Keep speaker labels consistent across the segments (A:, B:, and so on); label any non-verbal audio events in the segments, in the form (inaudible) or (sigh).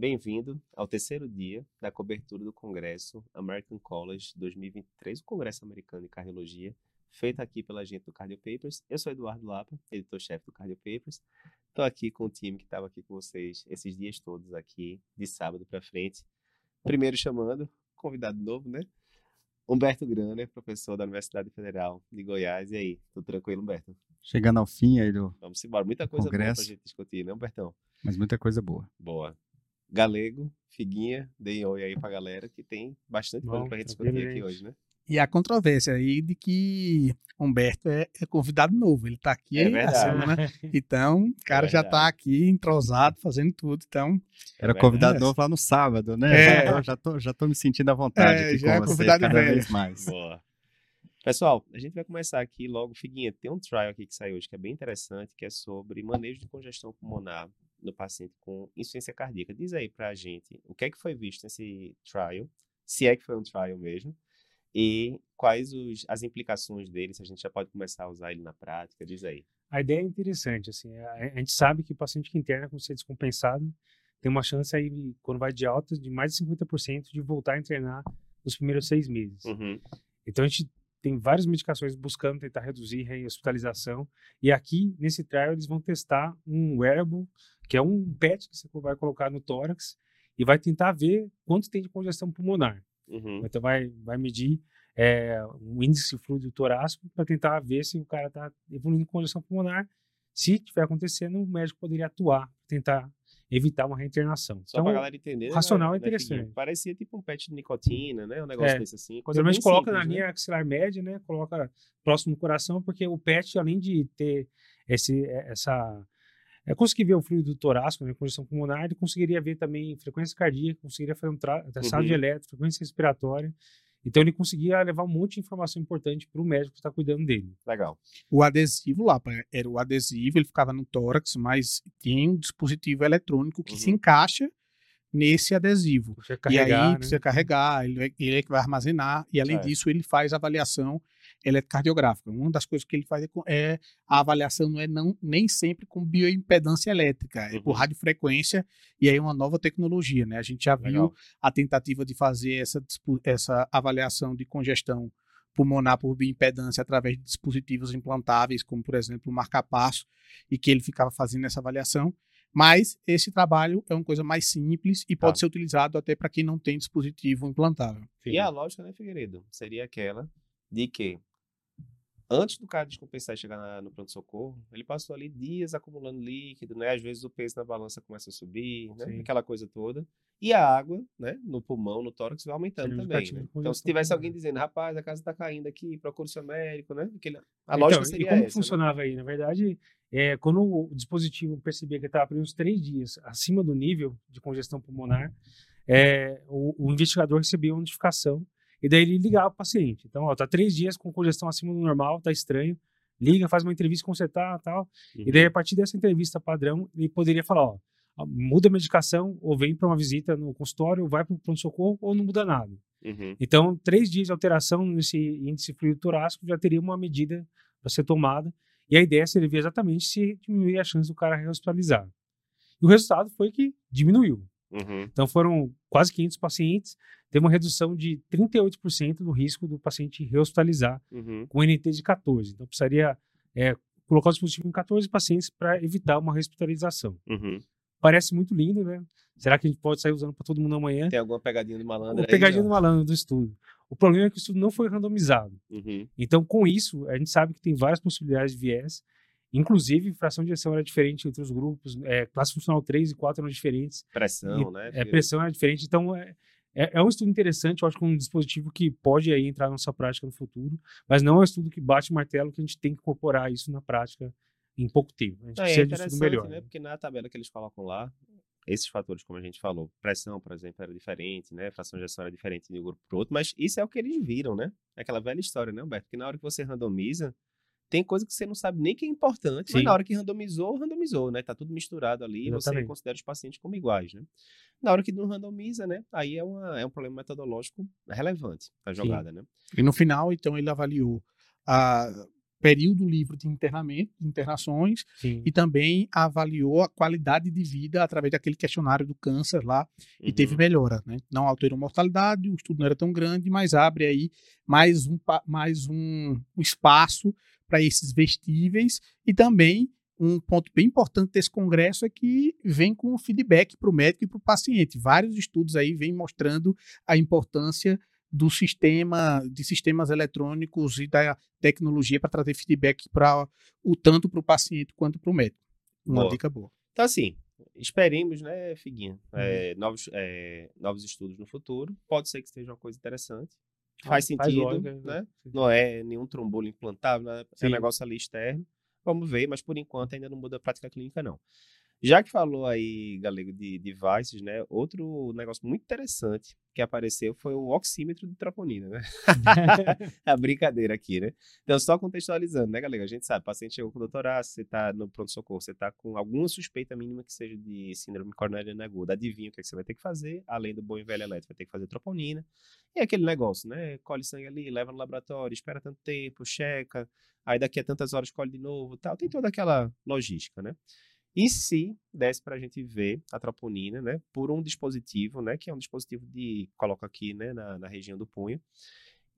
A: Bem-vindo ao terceiro dia da cobertura do Congresso American College 2023, o Congresso Americano de Cardiologia, feito aqui pela gente do Cardio Papers. Eu sou Eduardo Lapa, editor-chefe do Cardio Papers. Estou aqui com o time que estava aqui com vocês esses dias todos aqui, de sábado para frente. Primeiro chamando, convidado novo, né? Humberto Graner, professor da Universidade Federal de Goiás. E aí, tudo tranquilo, Humberto?
B: Chegando ao fim aí do.
A: Vamos embora. Muita coisa
B: Congresso.
A: boa pra gente discutir, né, Humbertão?
B: Mas muita coisa boa.
A: Boa. Galego, Figuinha, dei oi aí pra galera que tem bastante coisa
C: Bom,
A: pra gente discutir aqui hoje, né?
C: E a controvérsia aí de que Humberto é, é convidado novo. Ele tá aqui
A: É verdade.
C: semana. (laughs) Então, o cara já
A: verdade.
C: tá aqui entrosado, fazendo tudo. Então,
B: Era
A: verdade.
B: convidado novo lá no sábado, né?
C: É.
B: Já, tô, já, tô, já tô me sentindo à vontade
C: É,
B: aqui
C: já é
B: com você
C: convidado
B: cada
C: velho.
B: vez mais.
A: Boa. Pessoal, a gente vai começar aqui logo. Figuinha, tem um trial aqui que saiu hoje que é bem interessante, que é sobre manejo de congestão pulmonar no paciente com insuficiência cardíaca. Diz aí pra gente o que é que foi visto nesse trial, se é que foi um trial mesmo, e quais os, as implicações dele, se a gente já pode começar a usar ele na prática. Diz aí.
C: a ideia é interessante. Assim, a, a gente sabe que o paciente que interna com ser descompensado tem uma chance aí, quando vai de alta, de mais de 50% de voltar a internar nos primeiros seis meses.
A: Uhum.
C: Então a gente tem várias medicações buscando tentar reduzir a hospitalização. E aqui, nesse trial, eles vão testar um wearable, que é um PET que você vai colocar no tórax e vai tentar ver quanto tem de congestão pulmonar.
A: Uhum.
C: Então vai, vai medir é, o índice fluido torácico para tentar ver se o cara está evoluindo com congestão pulmonar. Se estiver acontecendo, o médico poderia atuar, tentar evitar uma reinternação.
A: Só pra galera entender.
C: o racional
A: né,
C: é
A: né, Figuinha?
C: interessante.
A: Parecia tipo um patch de nicotina, né? Um negócio
C: É.
A: desse assim. Coisa
C: Geralmente coloca
A: simples,
C: na
A: né?
C: linha axilar média, né? Coloca próximo do coração, porque o PET, além de ter esse, essa. É, conseguir ver o fluido torácico, né? Congestão pulmonar, ele conseguiria ver também frequência cardíaca, conseguiria fazer um tra- traçado de
A: Uhum.
C: eletro, frequência respiratória. Então ele conseguia levar um monte de informação importante para o médico que está cuidando dele.
A: Legal.
D: O adesivo lá, era o adesivo, ele ficava no tórax, mas tem um dispositivo eletrônico que se
A: Uhum.
D: encaixa nesse adesivo.
C: Precisa
D: e
C: carregar,
D: aí
C: né?
D: precisa carregar, ele, vai- ele é que vai armazenar, e além
A: Certo.
D: disso ele faz avaliação eletrocardiográfica. Uma das coisas que ele faz é, com- é a avaliação não é não, nem sempre com bioimpedância elétrica, é por
A: Uhum.
D: radiofrequência, e aí é uma nova tecnologia, né? A gente já
A: Legal.
D: viu a tentativa de fazer essa, essa avaliação de congestão pulmonar por bioimpedância através de dispositivos implantáveis, como por exemplo o marcapasso, e que ele ficava fazendo essa avaliação. Mas esse trabalho é uma coisa mais simples e pode
A: Tá.
D: ser utilizado até para quem não tem dispositivo implantável.
A: E a lógica, né, Figueiredo? Seria aquela de que antes do cara descompensar e chegar na- no pronto-socorro, ele passou ali dias acumulando líquido, né? Às vezes o peso na balança começa a subir, né? Aquela coisa toda. E a água, né? No pulmão, no tórax, vai aumentando
C: um
A: também, né? Então, se tivesse alguém dizendo, rapaz, a casa tá caindo aqui, procure seu médico, né? Aquele- A
C: Então,
A: lógica
C: e
A: seria
C: como
A: essa, né?
C: funcionava aí? Na verdade, é, quando o dispositivo percebia que estava por uns três dias acima do nível de congestão pulmonar, é, o, o investigador recebia uma notificação e daí ele ligava o paciente. Então, ó, tá três dias com congestão acima do normal, tá estranho. Liga, faz uma entrevista com você tá, tal. E
A: Uhum.
C: daí, a partir dessa entrevista padrão, ele poderia falar, ó, muda a medicação, ou vem para uma visita no consultório, ou vai para o pronto-socorro, ou não muda nada.
A: Uhum.
C: Então, três dias de alteração nesse índice fluido torácico já teria uma medida para ser tomada. E a ideia seria ver exatamente se diminuir a chance do cara rehospitalizar. E o resultado foi que diminuiu.
A: Uhum.
C: Então, foram quase 500 pacientes, teve uma redução de 38% do risco do paciente rehospitalizar
A: Uhum.
C: com NT de 14. Então, precisaria é, colocar o dispositivo em 14 pacientes para evitar uma rehospitalização.
A: Uhum.
C: Parece muito lindo, né? Será que a gente pode sair usando para todo mundo amanhã?
A: Tem alguma pegadinha de malandro
C: Uma
A: aí?
C: pegadinha
A: ó?
C: do malandro do estudo. O problema é que o estudo não foi randomizado.
A: Uhum.
C: Então, com isso, a gente sabe que tem várias possibilidades de viés. Inclusive, fração de ejeção era diferente entre os grupos, é, classe funcional 3 e 4 eram diferentes,
A: Pressão,
C: E,
A: né?
C: é, pressão era diferente. Então, é, é, é um estudo interessante, eu acho que é um dispositivo que pode aí entrar na nossa prática no futuro, mas não é um estudo que bate o martelo que a gente tem que incorporar isso na prática em pouco tempo. A gente
A: é
C: precisa de um estudo melhor.
A: né? Porque na tabela que eles colocam lá, esses fatores, como a gente falou, pressão, por exemplo, era diferente, né? Fração de ejeção era diferente de um grupo para outro, mas isso é o que eles viram, né? É aquela velha história, né, Humberto? Que na hora que você randomiza, tem coisa que você não sabe nem que é importante, mas
C: Sim.
A: na hora que randomizou, randomizou, né? Tá tudo misturado ali e você considera os pacientes como iguais, né? Na hora que não randomiza, né? Aí é, uma, é um problema metodológico relevante a jogada, né?
D: E no final, então, ele avaliou a período livre de internamento, de internações,
C: Sim.
D: e também avaliou a qualidade de vida através daquele questionário do câncer lá e
A: Uhum.
D: teve melhora, né? Não alterou mortalidade, o estudo não era tão grande, mas abre aí mais um, mais um espaço para esses vestíveis e também um ponto bem importante desse congresso é que vem com feedback para o médico e para o paciente. Vários estudos aí vêm mostrando a importância do sistema, de sistemas eletrônicos e da tecnologia para trazer feedback para o tanto para o paciente quanto para o médico. Uma
A: Boa.
D: dica boa.
A: Então, assim, esperemos, né, Figuinha?
C: Uhum.
A: É, novos, é, novos estudos no futuro. Pode ser que esteja uma coisa interessante. Faz
C: Ah, Faz
A: sentido,
C: lógica,
A: né?
C: Sim.
A: Não é nenhum trombolo implantável, né? é um negócio ali externo. Vamos ver, mas por enquanto ainda não muda a prática clínica, não. Já que falou aí, Galego, de devices, né? Outro negócio muito interessante que apareceu foi o oxímetro de troponina, né? (laughs) (laughs) a brincadeira aqui, né? Então, só contextualizando, né, Galego? A gente sabe, o paciente chegou com doutorado, você tá no pronto-socorro, você tá com alguma suspeita mínima que seja de síndrome coronariana aguda. Adivinha o que, é que você vai ter que fazer? Além do bom e velho elétrico, vai ter que fazer troponina. E aquele negócio, né? Colhe sangue ali, leva no laboratório, espera tanto tempo, checa, aí daqui a tantas horas colhe de novo tal. Tem toda aquela logística, né? E se desse para a gente ver a troponina, né, por um dispositivo, né, que é um dispositivo de, coloca aqui, né, na, na região do punho,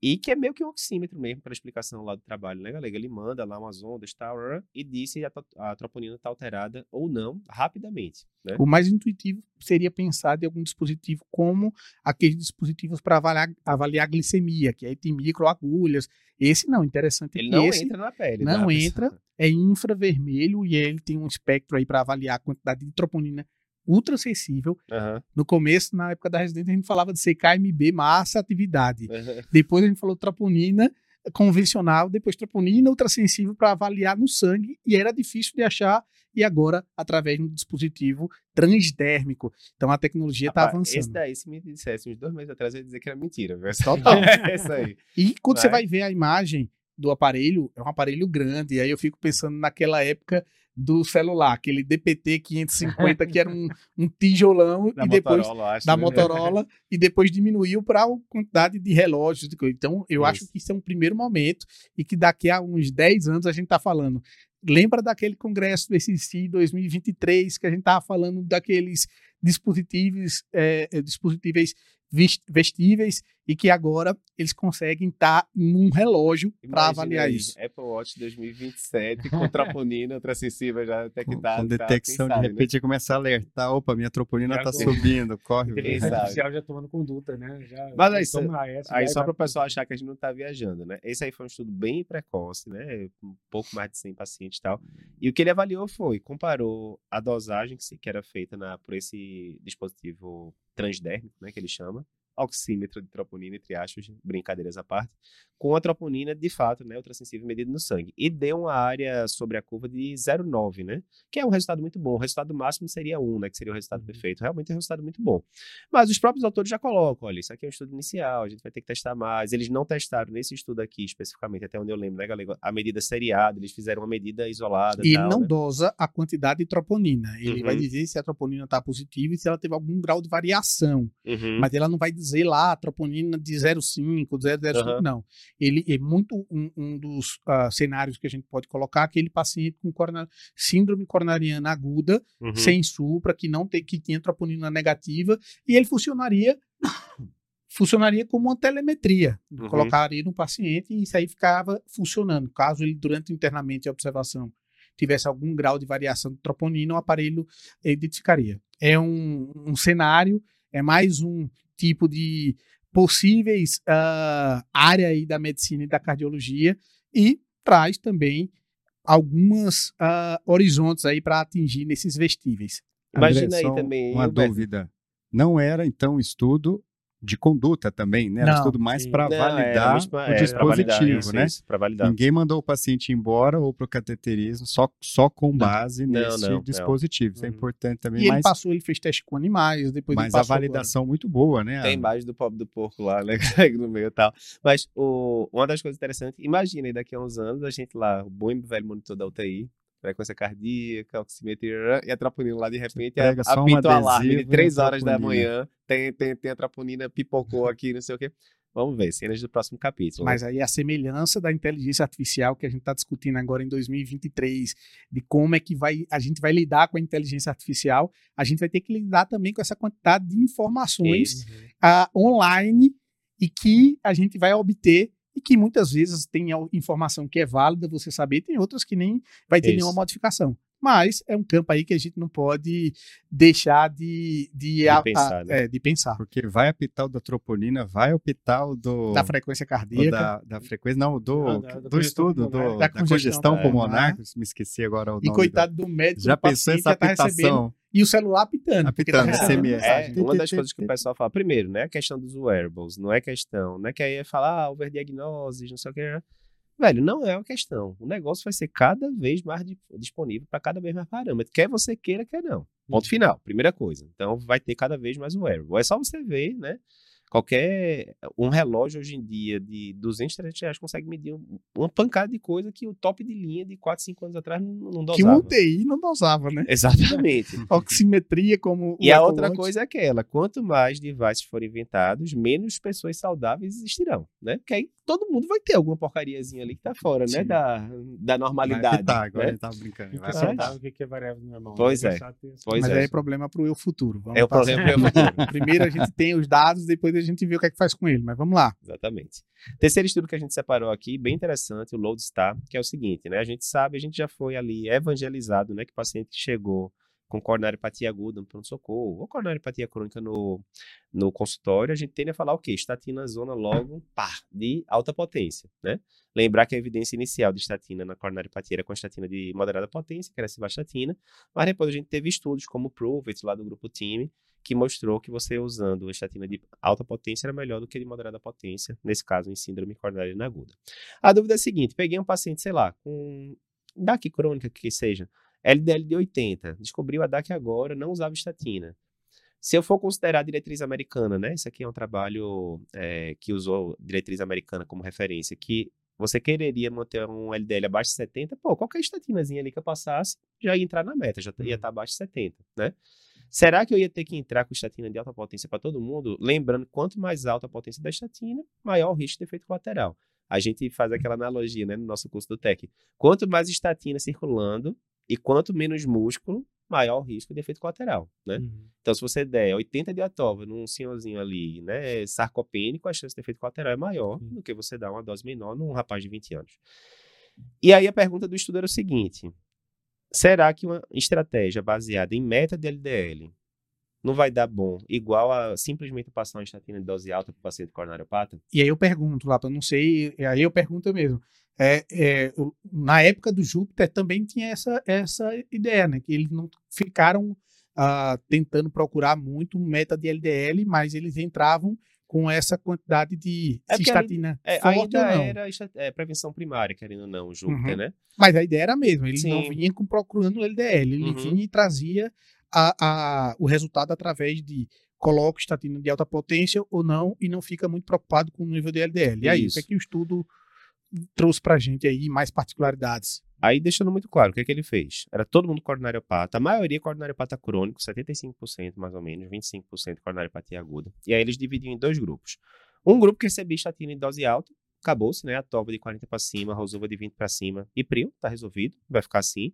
A: e que é meio que um oxímetro mesmo, para explicação lá do trabalho, né, galera? Ele manda lá umas ondas, tal, e diz se a, a troponina está alterada ou não, rapidamente, né?
D: O mais intuitivo seria pensar em algum dispositivo como aqueles dispositivos para avaliar, avaliar a glicemia, que aí tem microagulhas. Esse não, interessante é
A: Ele
D: que
A: não entra na pele.
D: não
A: pessoa.
D: entra. é infravermelho e ele tem um espectro aí para avaliar a quantidade de troponina ultra sensível.
A: Aham,
D: No começo, na época da residência, a gente falava de CKMB, massa, atividade.
A: aham.
D: Depois a gente falou troponina convencional, depois troponina ultrassensível para avaliar no sangue e era difícil de achar e agora através de um dispositivo transdérmico. Então a tecnologia está avançando.
A: Esse daí, se me dissesse uns dois meses atrás, eu ia dizer que era mentira. viu? (laughs)
D: Total.
A: É isso aí.
D: E quando você
A: Vai.
D: vai ver a imagem do aparelho, é um aparelho grande. E aí eu fico pensando naquela época do celular, aquele DPT 550 que era um, (laughs) um tijolão
A: Da
D: e depois
A: Motorola, acho,
D: da
A: né?
D: Motorola (laughs) e depois diminuiu para a quantidade de relógios. de coisa. Então, eu acho
A: Isso.
D: que isso é um primeiro momento e que daqui a uns 10 anos a gente está falando. Lembra daquele congresso do SEC 2023 que a gente estava falando daqueles dispositivos, é, dispositivos vestíveis e que agora eles conseguem estar num relógio para avaliar
A: aí,
D: isso.
A: Apple Watch 2027 com troponina ultrassensível já detectada.
B: com
A: tal,
B: detecção,
A: quem
B: de
A: sabe,
B: repente começar a alertar, opa, minha troponina tá
C: tô.
B: subindo, corre.
C: Inteligência artificial já tomando conduta, né? Já,
A: Mas aí,
C: toma essa,
A: Aí só para o pessoal achar que a gente não está viajando, né? Esse aí foi um estudo bem precoce, né? Um pouco mais de 100 pacientes e tal. E o que ele avaliou foi, comparou a dosagem que era feita na, por esse dispositivo transdérmico, né? Que ele chama, oxímetro de troponina, entre aspas, brincadeiras à parte, com a troponina, de fato, né? Ultrassensível medida no sangue. E deu uma área sobre a curva de 0,9, né? Que é um resultado muito bom. O resultado máximo seria 1, né? Que seria o resultado
C: Uhum.
A: perfeito. Realmente é um resultado muito bom. Mas os próprios autores já colocam, olha, isso aqui é um estudo inicial, a gente vai ter que testar mais. Eles não testaram nesse estudo aqui especificamente, até onde eu lembro, né, galera? A medida seriada, eles fizeram uma medida isolada.
D: E ele
A: tal,
D: não
A: né?
D: dosa a quantidade de troponina. Ele vai
A: Uhum.
D: dizer se a troponina está positiva e se ela teve algum grau de variação.
A: Uhum.
D: Mas ela não vai dizer lá a troponina de 0,5, 0,05,
A: Aham.
D: não. Ele é muito um, um dos ah, cenários que a gente pode colocar aquele paciente com corona- síndrome coronariana aguda,
A: Uhum.
D: sem supra, que não tem que tinha troponina negativa, e ele funcionaria (coughs) funcionaria como uma telemetria.
A: Uhum.
D: Colocaria no paciente e isso aí ficava funcionando. Caso ele, durante o internamento e a observação, tivesse algum grau de variação de troponina, o aparelho identificaria. É um, um cenário, é mais um tipo de possíveis ah, área aí da medicina e da cardiologia e traz também algumas ah, horizontes aí para atingir nesses vestíveis.
A: Imagina
B: André,
A: aí também,
B: Uma
A: Roberto.
B: dúvida. Não era, então, estudo de conduta também, né? Era
D: Não,
B: estudo mais para
A: é,
B: validar
A: mesmo-
B: o
A: é, pra validar,
B: dispositivo,
A: isso,
B: né?
A: isso, validar.
B: Ninguém mandou o paciente embora ou para o cateterismo só, só com base
A: Não,
B: nesse
A: não, não.
B: dispositivo. Isso é
C: Uhum.
B: importante também,
D: E ele
B: mas,
D: passou, ele fez teste com animais, depois ele
B: mas a validação muito boa, né?
A: Tem imagem do pobre do porco lá, né? (laughs) no meio e tal. Mas o, uma das coisas interessantes, imagina aí daqui a uns anos, a gente lá, o bom e velho monitor da UTI, frequência cardíaca, oximetria, e a troponina lá de repente a-
B: um
A: apita o alarme de
B: adesivo
A: 3
B: a
A: horas da manhã, tem, tem, tem a troponina, pipocou aqui, não sei o quê. Vamos ver, cenas do próximo capítulo.
D: Mas aí a semelhança da inteligência artificial que a gente está discutindo agora em 2023, de como é que vai, a gente vai lidar com a inteligência artificial, a gente vai ter que lidar também com essa quantidade de informações
A: Isso.
D: ah, online e que a gente vai obter e que muitas vezes tem a informação que é válida você saber, tem outras que nem vai ter
A: Isso.
D: nenhuma modificação. Mas é um campo aí que a gente não pode deixar de, de, a- a-
A: pensar, né?
D: é, de pensar.
B: Porque vai apitar o da troponina, vai apitar o do.
D: Da frequência cardíaca.
B: da, da frequência, não, do,
C: Ah, da-
B: do
C: congestão
B: estudo, do,
D: Da
B: da,
D: congestão
B: congestão
D: pulmonar.
B: pulmonar, me esqueci agora o
D: E
B: nome.
D: coitado do médico,
B: Já
D: do
B: pensou essa
D: já tá recebendo
B: apitação?
D: E o celular apitando. tá
B: Apitando,
D: recebendo
B: SMS.
D: mensagem.
A: É, uma das coisas que o pessoal fala, primeiro, né, a questão dos wearables, não é questão, não é que aí é falar, ah, overdiagnoses, não sei o que, né? Velho, não é uma questão. O negócio vai ser cada vez mais di- disponível para cada vez mais parâmetro. Quer você queira, quer não. Ponto final, primeira coisa. Então vai ter cada vez mais wearable. É só você ver, né? Qualquer. Um relógio hoje em dia de 200, 300 reais consegue medir um- uma pancada de coisa que o top de linha de 4, 5 anos atrás não, não
D: Que
A: dosava.
D: um UTI não dosava, né?
A: Exatamente. (laughs)
D: Oximetria como
A: E
D: o
A: a outra
D: Watch.
A: coisa é aquela, quanto mais devices forem inventados, menos pessoas saudáveis existirão, né? Porque aí todo mundo vai ter alguma porcariazinha ali que tá fora, né?
B: Sim.
A: Da, da
B: Vai
A: normalidade.
B: apitar, agora
A: né?
B: ele tava brincando.
C: O
B: Vai
C: sabe o que que é variável normal.
A: Pois
C: né?
A: é. Pois
D: Mas
A: é.
D: aí é problema pro eu futuro. Vamos
A: É o problema pro eu futuro. (laughs)
D: Primeiro a gente tem os dados, depois a gente vê o que é que faz com ele. Mas vamos lá.
A: Exatamente. Terceiro estudo que a gente separou aqui, bem interessante, o Lodestar, que é o seguinte, né? A gente sabe, a gente já foi ali evangelizado, né? Que o paciente chegou com coronariopatia aguda no pronto-socorro, ou coronariopatia crônica no, no consultório, a gente tende a falar o quê? Estatina zona logo, pá, de alta potência, né? Lembrar que a evidência inicial de estatina na coronariopatia era com estatina de moderada potência, que era a civastatina, mas depois a gente teve estudos como o Prove-It, lá do grupo time, que mostrou que você usando estatina de alta potência era melhor do que de moderada potência, nesse caso em síndrome coronariana aguda. A dúvida é a seguinte, peguei um paciente, sei lá, com DAC crônica que seja, LDL de 80, descobriu a DAC agora, não usava estatina. Se eu for considerar a diretriz americana, né? Isso aqui é um trabalho é, que usou diretriz americana como referência, que você quereria manter um LDL abaixo de 70, pô, qualquer estatinazinha ali que eu passasse já ia entrar na meta, já ia estar abaixo de 70, né? Será que eu ia ter que entrar com estatina de alta potência para todo mundo? Lembrando, quanto mais alta a potência da estatina, maior o risco de efeito colateral. A gente faz aquela analogia, né, no nosso curso do TEC. Quanto mais estatina circulando e quanto menos músculo, maior o risco de efeito colateral, né?
C: Uhum.
A: Então, se você der 80 de atova num senhorzinho ali, né, sarcopênico, a chance de efeito colateral é maior
C: Sim.
A: do que você dar uma dose menor num rapaz de 20 anos. E aí a pergunta do estudo era o seguinte: será que uma estratégia baseada em meta de LDL não vai dar bom igual a simplesmente passar uma estatina de dose alta para o paciente coronariopata?
D: E aí eu pergunto lá, eu não sei, aí eu pergunto mesmo. É, é, na época do Júpiter também tinha essa, essa ideia, né? Que eles não ficaram ah, tentando procurar muito meta de LDL, mas eles entravam com essa quantidade de
A: É porque ali- É,
D: forte
A: ainda
D: não.
A: era é, prevenção primária, querendo ou não, o Júpiter,
D: Uhum.
A: né?
D: Mas a ideia era a mesma, ele não
A: Sim.
D: vinha com, procurando o LDL, ele
A: Uhum.
D: vinha e trazia a, a- o resultado através de coloca estatina de alta potência ou não e não fica muito preocupado com o nível de LDL. E aí, o
A: Isso.
D: que é que o estudo trouxe pra gente aí, mais particularidades?
A: Aí, deixando muito claro, o que, é que ele fez? Era todo mundo coronariopata, a maioria coronariopata crônico, 75% mais ou menos, 25% coronariopatia aguda. E aí eles dividiam em dois grupos. Um grupo que recebia estatina em dose alta, acabou-se, né? A toba de 40 para cima, a rosuva de 20 para cima e prio, tá resolvido, vai ficar assim.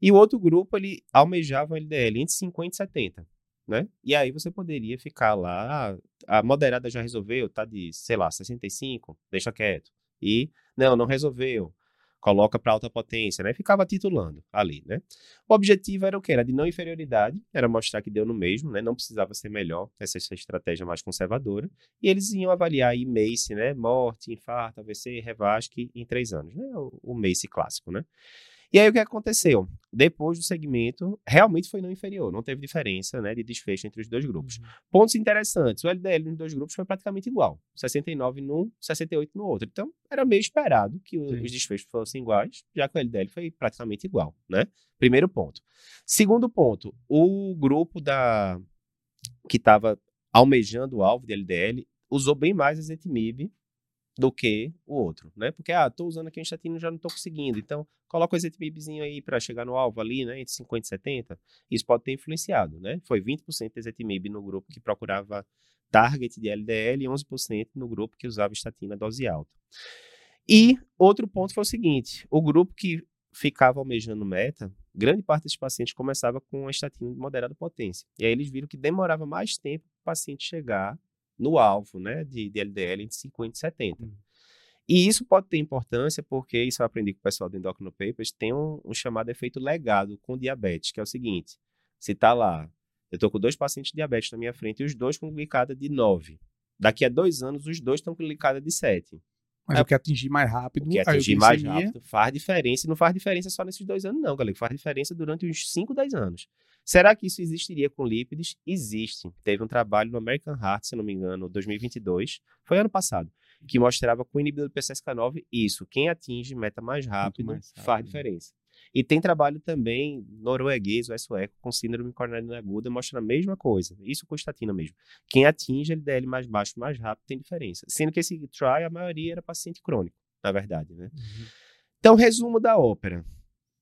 A: E o outro grupo, ele almejava um LDL entre 50 e 70, né? E aí você poderia ficar lá, ah, a moderada já resolveu, tá de, sei lá, 65, deixa quieto. E, não, não resolveu coloca para alta potência, né? Ficava titulando ali, né? O objetivo era o quê? Era de não inferioridade, era mostrar que deu no mesmo, né? Não precisava ser melhor, essa é a estratégia mais conservadora. E eles iam avaliar aí MACE, né? Morte, infarto, AVC, revasque em três anos, né? O, o MACE clássico, né? E aí o que aconteceu? Depois do segmento, realmente foi não inferior, não teve diferença, né? De desfecho entre os dois grupos. Pontos interessantes, o LDL nos dois grupos foi praticamente igual, 69 num, 68 no outro. Então, era meio esperado que
C: Sim.
A: os desfechos fossem iguais, já que o LDL foi praticamente igual, né? Primeiro ponto. Segundo ponto, o grupo da que estava almejando o alvo de LDL usou bem mais ezetimibe do que o outro, né? Porque, ah, tô usando aqui a estatina e já não tô conseguindo. Então, coloca o ezetimibezinho aí para chegar no alvo ali, né? Entre 50 e 70. Isso pode ter influenciado, né? Foi 20% de ezetimibe no grupo que procurava target de LDL e 11% no grupo que usava estatina dose alta. E outro ponto foi o seguinte, o grupo que ficava almejando meta, grande parte desses pacientes começava com a estatina de moderada potência. E aí eles viram que demorava mais tempo para o paciente chegar no alvo, né, de, de LDL entre 50 e 70. Uhum. E isso pode ter importância porque, isso eu aprendi com o pessoal do Endocrino Papers, tem um, um chamado efeito legado com diabetes, que é o seguinte, se está lá, eu estou com dois pacientes de diabetes na minha frente e os dois com glicada de 9. Daqui a dois anos, os dois estão com glicada de 7.
D: Mas é, eu quero atingir mais rápido.
A: Quer atingir mais rápido, faz diferença. E não faz diferença só nesses dois anos, não, galera. Faz diferença durante uns 5, 10 anos. Será que isso existiria com lípides? Existe. Teve um trabalho no American Heart, se não me engano, 2022, foi ano passado, que mostrava com o inibidor do PCSK9 isso. Quem atinge meta mais rápido, mais rápido. faz diferença. E tem trabalho também norueguês ou sueco com síndrome coronariana aguda, mostra a mesma coisa. Isso com estatina mesmo. Quem atinge LDL mais baixo mais rápido tem diferença. Sendo que esse trial, a maioria era paciente crônico, na verdade, né? Uhum. Então, resumo da ópera.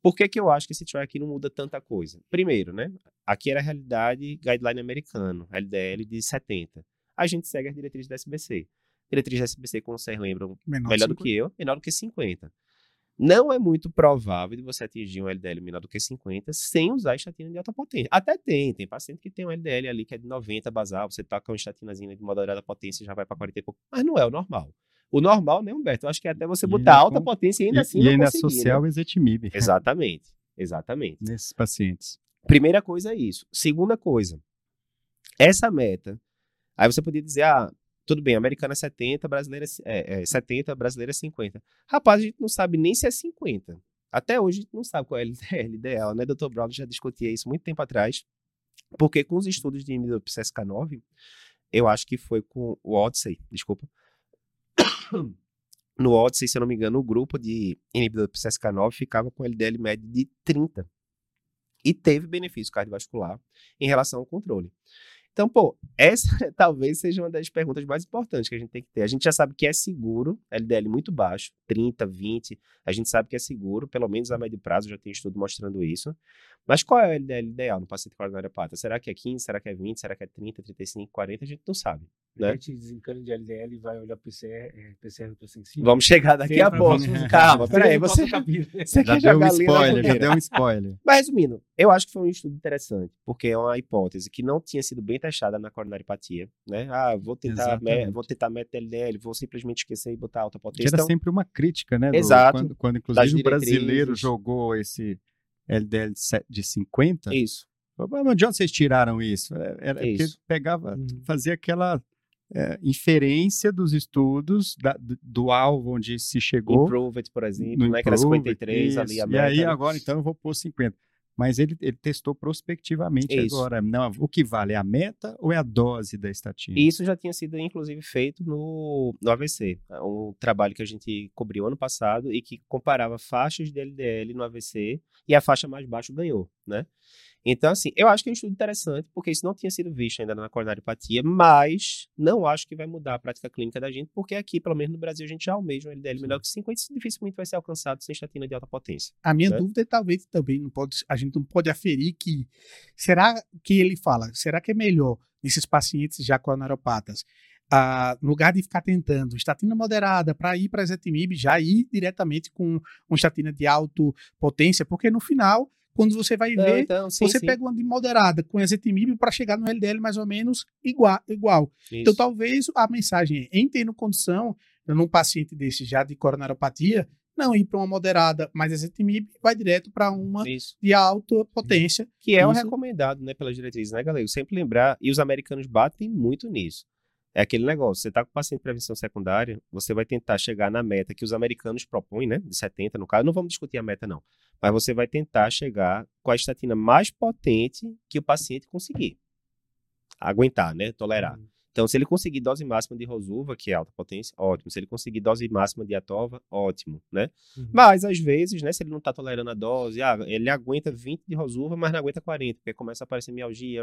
A: Por que, que eu acho que esse trial aqui não muda tanta coisa? Primeiro, né? Aqui era a realidade guideline americano, LDL de 70. A gente segue as diretrizes da SBC. Diretriz da SBC, como vocês lembram, menor melhor do que eu, menor do que 50. Não é muito provável de você atingir um LDL menor do que 50 sem usar estatina de alta potência. Até tem, tem paciente que tem um LDL ali que é de 90 basal, você tá com uma estatinazinha de moderada potência já vai para 40 e pouco, mas não é o normal. O normal, né, Humberto? Eu acho que é até você botar alta com... potência e ainda
B: e,
A: assim
B: E ainda associar né? o ezetimibe.
A: Exatamente, exatamente.
B: Nesses pacientes.
A: Primeira coisa é isso. Segunda coisa, essa meta, aí você podia dizer, ah, tudo bem, americana é 70, brasileira é, é 70, brasileira é 50. Rapaz, a gente não sabe nem se é 50. Até hoje a gente não sabe qual é a LDL dela, (laughs) né? Dr. Brown já discutia isso muito tempo atrás, porque com os estudos de inibidor PCSK9, eu acho que foi com o Odyssey, desculpa, (coughs) no Odyssey, se eu não me engano, o grupo de inibidor do PCSK9 ficava com LDL médio de 30 e teve benefício cardiovascular em relação ao controle. Então, pô, essa (laughs) talvez seja uma das perguntas mais importantes que a gente tem que ter. A gente já sabe que é seguro, LDL muito baixo, 30, 20, a gente sabe que é seguro, pelo menos a médio prazo já tem estudo mostrando isso. Mas qual é o LDL ideal no paciente coronário hepata? Será que é 15, será que é 20, será que é 30, 35, 40? A gente não sabe. Né?
C: A gente desencana de LDL e vai olhar PCR, é, PCR sensível.
A: Vamos chegar daqui a pouco. (laughs) Calma, peraí, você, (laughs)
B: você já deu um spoiler, já deu um spoiler.
A: Mas resumindo, eu acho que foi um estudo interessante, porque é uma hipótese que não tinha sido bem testada na coronariopatia, né? Ah, vou tentar, me, vou tentar meta LDL, vou simplesmente esquecer e botar alta potência.
B: Que era
A: então,
B: sempre uma crítica, né? Do,
A: exato.
B: Quando, quando inclusive o brasileiro jogou esse LDL de 50.
A: Isso.
B: Mas de onde vocês tiraram isso? É, era isso. porque pegava, uhum. fazia aquela é, inferência dos estudos da, do, do, alvo onde se chegou.
A: Improved, por exemplo, né, que era 53 isso, ali a meta.
B: E aí agora então eu vou pôr 50. Mas ele, ele testou prospectivamente isso. agora. Não, o que vale é a meta ou é a dose da estatina?
A: Isso já tinha sido, inclusive, feito no, no AVC. É um trabalho que a gente cobriu ano passado e que comparava faixas de LDL no AVC e a faixa mais baixa ganhou, né? Então, assim, eu acho que é um estudo interessante, porque isso não tinha sido visto ainda na coronariopatia, mas não acho que vai mudar a prática clínica da gente, porque aqui, pelo menos no Brasil, a gente já almeja um LDL melhor que 50, isso dificilmente vai ser alcançado sem estatina de alta potência.
D: A minha né? dúvida é talvez também não pode, a gente não pode aferir que será que ele fala, será que é melhor nesses pacientes já coronariopatas ah, no lugar de ficar tentando estatina moderada para ir para a ezetimibe, já ir diretamente com uma estatina de alta potência, porque no final quando você vai ver, então, sim, você sim. pega uma de moderada com ezetimibe para chegar no LDL mais ou menos igual. igual. Então, talvez a mensagem é, em tendo condição, num paciente desse já de coronariopatia, não ir para uma moderada mais ezetimibe, vai direto para uma Isso. de alta potência.
A: Que é Isso. o recomendado, né, pelas diretrizes, né, galera? Eu sempre lembrar, e os americanos batem muito nisso. É aquele negócio, você está com paciente de prevenção secundária, você vai tentar chegar na meta que os americanos propõem, né? De 70 no caso. Não vamos discutir a meta, não. Mas você vai tentar chegar com a estatina mais potente que o paciente conseguir. Aguentar, né? Tolerar. Uhum. Então, se ele conseguir dose máxima de Rosuva, que é alta potência, ótimo. Se ele conseguir dose máxima de Atova, ótimo, né? Uhum. Mas, às vezes, né, se ele não está tolerando a dose, ah, ele aguenta 20 de Rosuva, mas não aguenta 40, porque começa a aparecer mialgia,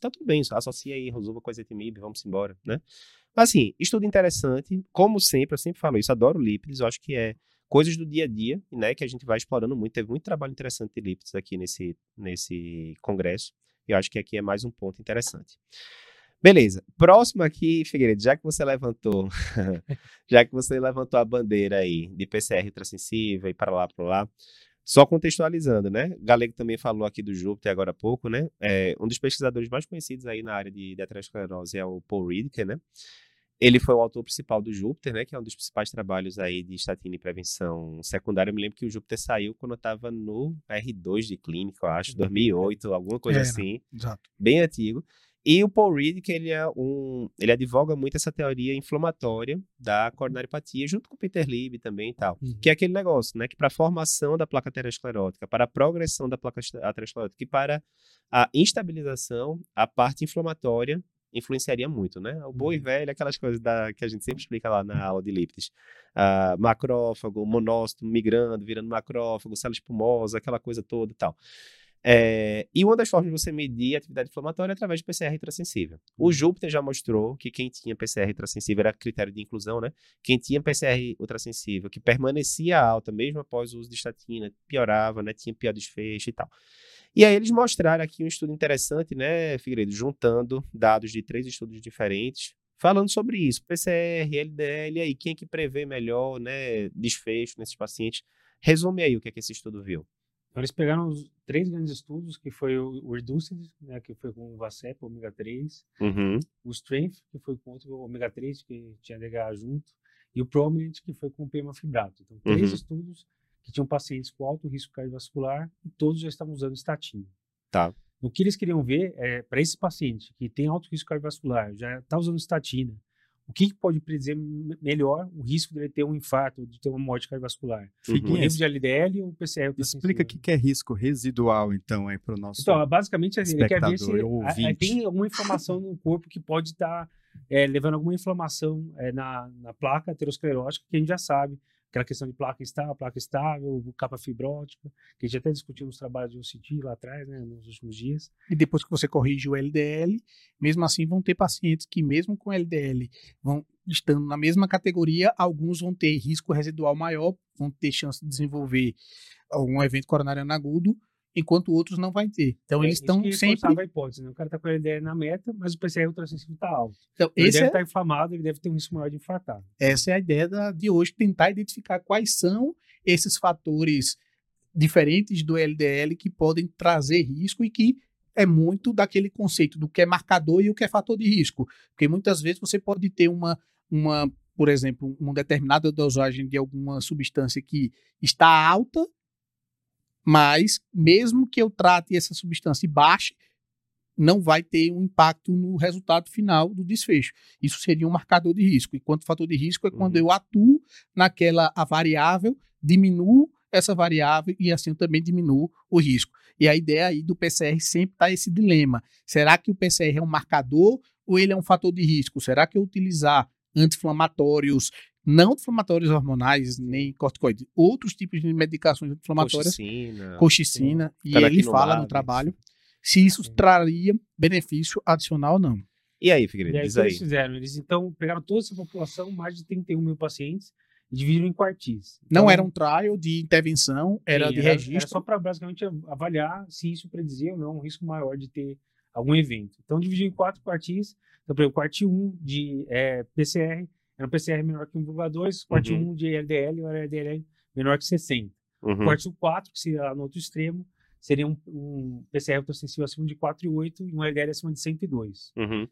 A: tá tudo bem, associa aí, resolva com a ezetimibe, vamos embora, né? Mas assim, estudo interessante, como sempre, eu sempre falo isso, adoro lípides, eu acho que é coisas do dia a dia, né, que a gente vai explorando muito, teve muito trabalho interessante de lípides aqui nesse, nesse congresso, e eu acho que aqui é mais um ponto interessante. Beleza. Próximo aqui, Figueiredo, já que você levantou, (laughs) já que você levantou a bandeira aí de PCR ultrassensível e para lá, para lá, só contextualizando, né? Galego também falou aqui do Júpiter agora há pouco, né? É, um dos pesquisadores mais conhecidos aí na área de, de aterosclerose é o Paul Ridker, né? Ele foi o autor principal do Júpiter, né? Que é um dos principais trabalhos aí de estatina e prevenção secundária. Eu me lembro que o Júpiter saiu quando eu estava no R2 de clínica, eu acho, 2008, alguma coisa é, assim. Exato. Bem antigo. E o Paul Reed, que ele é um, ele advoga muito essa teoria inflamatória da coronariopatia, junto com o Peter Lieb também e tal, uhum. que é aquele negócio, né, que para a formação da placa aterosclerótica, para a progressão da placa aterosclerótica e para a instabilização, a parte inflamatória influenciaria muito, né? O boi uhum. velho, aquelas coisas da, que a gente sempre explica lá na aula de lípides. Uh, macrófago, monócito migrando, virando macrófago, célula espumosa, aquela coisa toda e tal. É, e uma das formas de você medir a atividade inflamatória é através de PCR ultrassensível. O uhum. Júpiter já mostrou que quem tinha PCR ultrassensível era critério de inclusão, né? Quem tinha PCR ultrassensível, que permanecia alta mesmo após o uso de estatina, piorava, né? Tinha pior desfecho e tal. E aí eles mostraram aqui um estudo interessante, né, Figueiredo, juntando dados de três estudos diferentes, falando sobre isso, PCR, LDL, e aí quem é que prevê melhor, né, desfecho nesses pacientes. Resume aí o que é que esse estudo viu.
C: Então, eles pegaram os três grandes estudos, que foi o Reduced, né, que foi com o VASEP, ômega 3, uhum. o Strength, que foi com o ômega 3, que tinha DHA junto, e o Prominent, que foi com o pemafibrato. Então, três uhum. estudos que tinham pacientes com alto risco cardiovascular e todos já estavam usando estatina.
A: Tá.
C: O que eles queriam ver é, para esse paciente que tem alto risco cardiovascular, já está usando estatina, o que, que, pode predizer melhor o risco dele ter um infarto, de ter uma morte cardiovascular? Uhum. O nível de LDL ou o PCR?
B: Explica o que, é risco residual, então, aí para o nosso
C: Então, basicamente, ele quer ver se a, a, tem alguma inflamação no corpo que pode estar tá, é, levando alguma inflamação é, na, na placa aterosclerótica, que a gente já sabe aquela questão de placa estável, placa estável, capa fibrótica, que a gente até discutiu nos trabalhos de OCT lá atrás, né, nos últimos dias.
D: E depois que você corrige o LDL, mesmo assim vão ter pacientes que mesmo com LDL vão estando na mesma categoria, alguns vão ter risco residual maior, vão ter chance de desenvolver algum evento coronariano agudo, enquanto outros não vai ter. Então, é, eles estão sempre...
C: a hipótese, né? O cara está com a LDL na meta, mas o PCR ultrassensível está alto. Então, ele deve estar é... tá inflamado, ele deve ter um risco maior de infartar.
D: Essa é a ideia da, de hoje, tentar identificar quais são esses fatores diferentes do LDL que podem trazer risco e que é muito daquele conceito do que é marcador e o que é fator de risco. Porque muitas vezes você pode ter uma, uma por exemplo, uma determinada dosagem de alguma substância que está alta mas, mesmo que eu trate essa substância e baixe, não vai ter um impacto no resultado final do desfecho. Isso seria um marcador de risco. Enquanto fator de risco é quando uhum. eu atuo naquela variável, diminuo essa variável e assim eu também diminuo o risco. E a ideia aí do PCR sempre está esse dilema. Será que o PCR é um marcador ou ele é um fator de risco? Será que eu utilizar anti-inflamatórios não inflamatórios hormonais, nem corticoides, outros tipos de medicações inflamatórias, coxicina, coxicina e ele fala no trabalho se isso sim. traria benefício adicional ou não.
A: E aí, Figueiredo, e aí, diz
C: aí. Eles fizeram? Eles então pegaram toda essa população, mais de 31 mil pacientes, e dividiram em quartis.
D: Então, não era um trial de intervenção, era sim, de era, registro. Era
C: só para basicamente avaliar se isso predizia ou não um risco maior de ter algum evento. Então, dividiu em quatro quartis. Então, por exemplo, quartil 1 de é, PCR, era um PCR menor que 1,2, corte uhum. 1 de LDL, era LDL menor que 60. Uhum. Corte 4, que seria no outro extremo, seria um, um PCR autosensível acima de 4,8 e um LDL acima de 102. Uhum.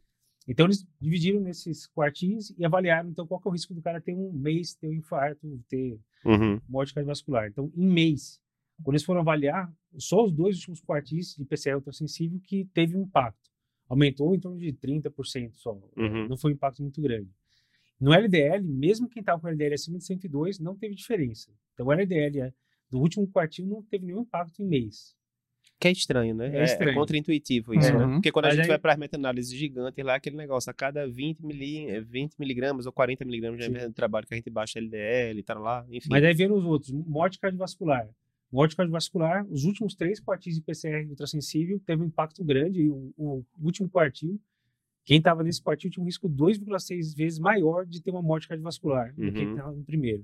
C: Então, eles dividiram nesses quartinhos e avaliaram, então, qual é o risco do cara ter um mês, ter um infarto, ter uhum. morte cardiovascular. Então, em mês, quando eles foram avaliar, só os dois últimos quartis de PCR autosensível que teve um impacto. Aumentou em torno de 30% só. Uhum. Não foi um impacto muito grande. No LDL, mesmo quem estava com LDL acima de 102, não teve diferença. Então, o LDL é, do último quartinho não teve nenhum impacto em mês.
A: Que é estranho, né? É, é estranho. é contra-intuitivo isso, né? uhum. né? Porque quando a, a gente aí... vai para as meta-análises gigantes lá, aquele negócio, a cada 20, mili, 20 miligramas ou 40 miligramas de trabalho que a gente baixa LDL e tal lá, enfim.
C: Mas aí vendo os outros, morte cardiovascular, ódio cardiovascular, os últimos três quartis de PCR ultrassensível teve um impacto grande. O, o último quartil, quem estava nesse quartil tinha um risco 2,6 vezes maior de ter uma morte cardiovascular uhum. do que estava no primeiro.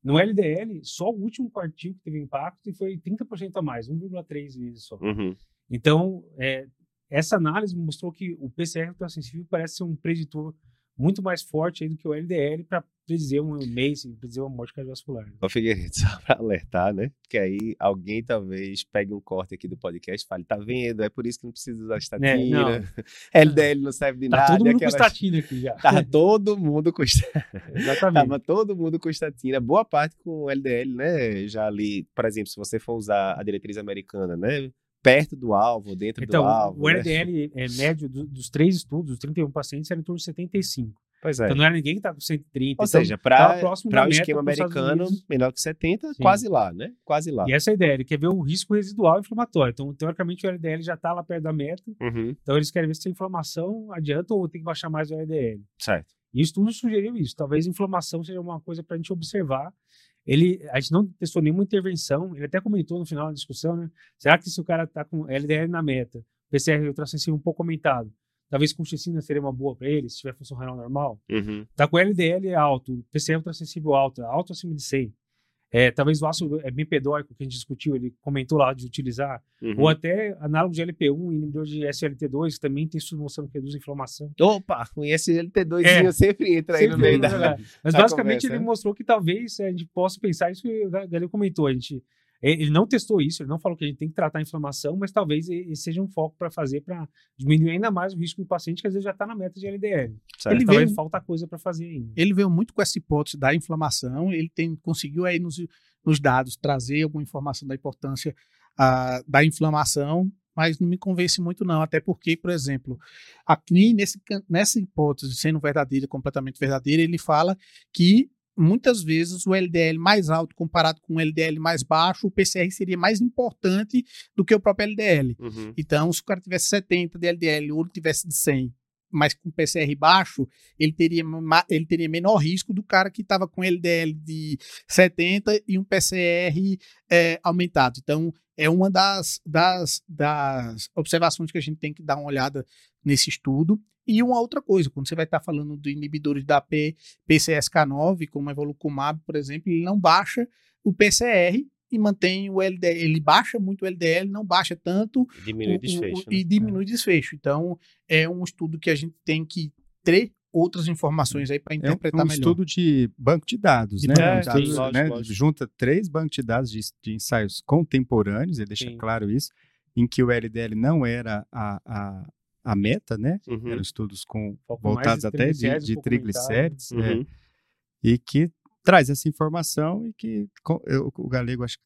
C: No LDL, só o último quartil que teve impacto e foi 30% a mais, 1,3 vezes só.
A: Uhum.
C: Então, é, essa análise mostrou que o PCR ultrassensível parece ser um preditor muito mais forte do que o LDL para predizer um MACE, predizer uma morte cardiovascular.
A: Ô Figueiredo, (laughs) só para alertar, né? Que aí alguém talvez pegue um corte aqui do podcast e fale, tá vendo? É por isso que não precisa usar estatina. É. LDL (laughs) não serve de
C: tá
A: nada.
C: Tá todo mundo aquelas... com estatina aqui já.
A: Tá todo mundo com estatina. (laughs)
C: Exatamente.
A: Tava todo mundo com estatina. Boa parte com LDL, né? Já ali, por exemplo, se você for usar a diretriz americana, né? Perto do alvo, dentro
C: então,
A: do alvo.
C: O LDL né? é médio do, dos três estudos, os 31 pacientes, era em torno de 75.
A: Pois é.
C: Então não era ninguém que estava com 130.
A: Ou então, seja, para o esquema americano, melhor que 70, Sim. quase lá, né? Quase lá.
C: E essa é a ideia, ele quer ver o risco residual inflamatório. Então, teoricamente, o LDL já está lá perto da meta.
A: Uhum.
C: Então, eles querem ver se a inflamação adianta ou tem que baixar mais o LDL.
A: Certo.
C: E o estudo sugeriu isso. Talvez inflamação seja uma coisa para a gente observar ele, a gente não testou nenhuma intervenção. Ele até comentou no final da discussão, né? Será que se o cara está com LDL na meta, PCR ultrassensível um pouco aumentado, talvez colchicina seria uma boa para ele, se tiver função renal normal?
A: Uhum.
C: Tá com LDL alto, PCR ultrassensível alto, alto acima de 100. É, talvez o ácido é bempedóico que a gente discutiu, ele comentou lá de utilizar, uhum. ou até análogo de LP1, inibidor de SLT2, que também tem mostrando que reduz a inflamação.
A: Opa, com SLT2 é, sempre entra aí sempre no meio da.
C: Mas basicamente conversa, ele mostrou que talvez a gente possa pensar isso que o Galil comentou, a gente é, ele não testou isso, ele não falou que a gente tem que tratar a inflamação, mas talvez esse seja um foco para fazer para diminuir ainda mais o risco do paciente que às vezes já está na meta de LDL.
D: Certo. Ele veio,
C: falta coisa para fazer ainda.
D: Ele veio muito com essa hipótese da inflamação, ele tem, conseguiu aí nos, nos dados trazer alguma informação da importância uh, da inflamação, mas não me convence muito não, até porque, por exemplo, aqui nesse, nessa hipótese sendo verdadeira, completamente verdadeira, ele fala que muitas vezes o LDL mais alto comparado com o LDL mais baixo, o PCR seria mais importante do que o próprio LDL.
A: Uhum.
D: Então, se o cara tivesse 70 de LDL ou ele tivesse de 100, mas com PCR baixo, ele teria, ele teria menor risco do cara que estava com LDL de 70 e um PCR é, aumentado. Então, é uma das, das, das observações que a gente tem que dar uma olhada nesse estudo. E uma outra coisa, quando você vai estar falando de inibidores da P, PCSK9, como a Evolucumab, por exemplo, ele não baixa o PCR e mantém o LDL. Ele baixa muito o LDL, não baixa tanto.
A: E diminui o desfecho.
D: O, né? E diminui o desfecho. Então, é um estudo que a gente tem que ter outras informações aí para interpretar
B: é um
D: melhor.
B: estudo de banco de dados,
D: de
B: né?
D: Banco de
B: dados, sim, lógico, né? Lógico. Junta três bancos de dados de, de ensaios contemporâneos, ele deixa sim. claro isso, em que o LDL não era a, a, a meta, né?
A: Uhum.
B: Eram estudos com, voltados até de, de triglicérides, é, uhum. é, e que traz essa informação e que eu, o Galego acho que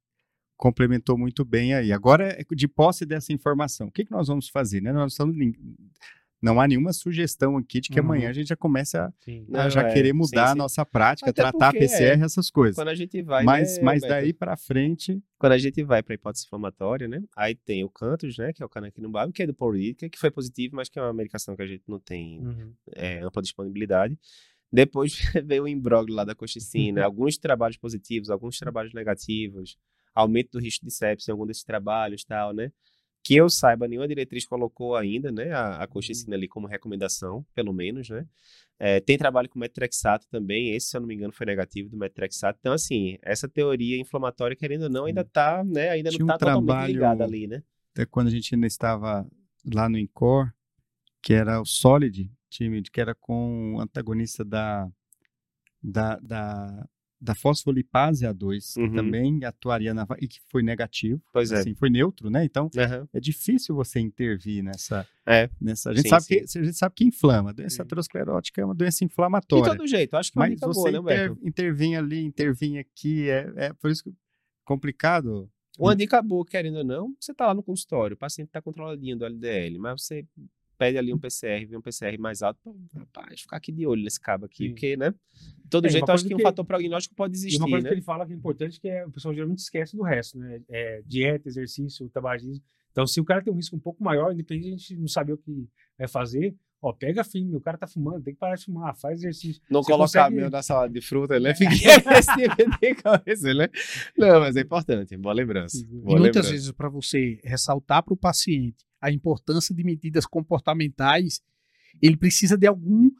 B: complementou muito bem aí. Agora, é de posse dessa informação, o que, que nós vamos fazer? Né? Nós estamos não há nenhuma sugestão aqui de que uhum. amanhã a gente já comece a, a já é, querer mudar sim, sim. a nossa prática, Até tratar porque, PCR, é, essas coisas.
A: Quando a gente vai,
B: mas,
A: né,
B: mas daí para frente,
A: quando a gente vai para hipótese inflamatória, né? Aí tem o Cantos, né, que é o canakinumab, que é do Politica, que foi positivo, mas que é uma medicação que a gente não tem
C: uhum.
A: é, ampla disponibilidade. Depois (laughs) veio o imbróglio lá da coxicina, (laughs) alguns trabalhos positivos, alguns trabalhos negativos, aumento do risco de sepsis em algum desses trabalhos, tal, né? Que eu saiba, nenhuma diretriz colocou ainda, né, a, a coxicina ali como recomendação, pelo menos, né. É, tem trabalho com metrexato também, esse, se eu não me engano, foi negativo do metrexato. Então, assim, essa teoria inflamatória, querendo ou não, ainda tá, né, ainda Tinha não tá um totalmente trabalho, ligada ali, né.
B: Até quando a gente ainda estava lá no INCOR, que era o Solid, time que era com o antagonista da, da, da da fosfolipase A2,
A: uhum.
B: que também atuaria na e que foi negativo.
A: Pois é.
B: Assim, foi neutro, né? Então,
A: uhum.
B: é difícil você intervir nessa.
A: É.
B: nessa a, gente sim, sabe sim. Que, a gente sabe que inflama. A doença aterosclerótica é uma doença inflamatória.
A: De todo jeito, acho que é
B: Mas você boa, né, inter, intervém ali, intervém aqui, é, é por isso que complicado.
A: Uma dica boa, querendo ou não, você está lá no consultório, o paciente está controladinho do LDL, mas você pede ali um PCR, vê um PCR mais alto, pô, rapaz, ficar aqui de olho nesse cabo aqui, Sim. porque, né? De todo é, jeito, acho que, que um fator prognóstico pode existir. E
C: uma coisa
A: né?
C: que ele fala que é importante que é, o pessoal geralmente esquece do resto, né? É, dieta, exercício, tabagismo. Então, se o cara tem um risco um pouco maior, independente de a gente não saber o que vai fazer, Ó, pega filme, o cara tá fumando, tem que parar de fumar, faz exercício.
A: Não Você colocar consegue... meu na salada de fruta, né? Fiquei (laughs) né? Não, mas é importante, boa lembrança. Boa
D: e muitas lembrança. vezes, para você ressaltar para o paciente a importância de medidas comportamentais, ele precisa de algum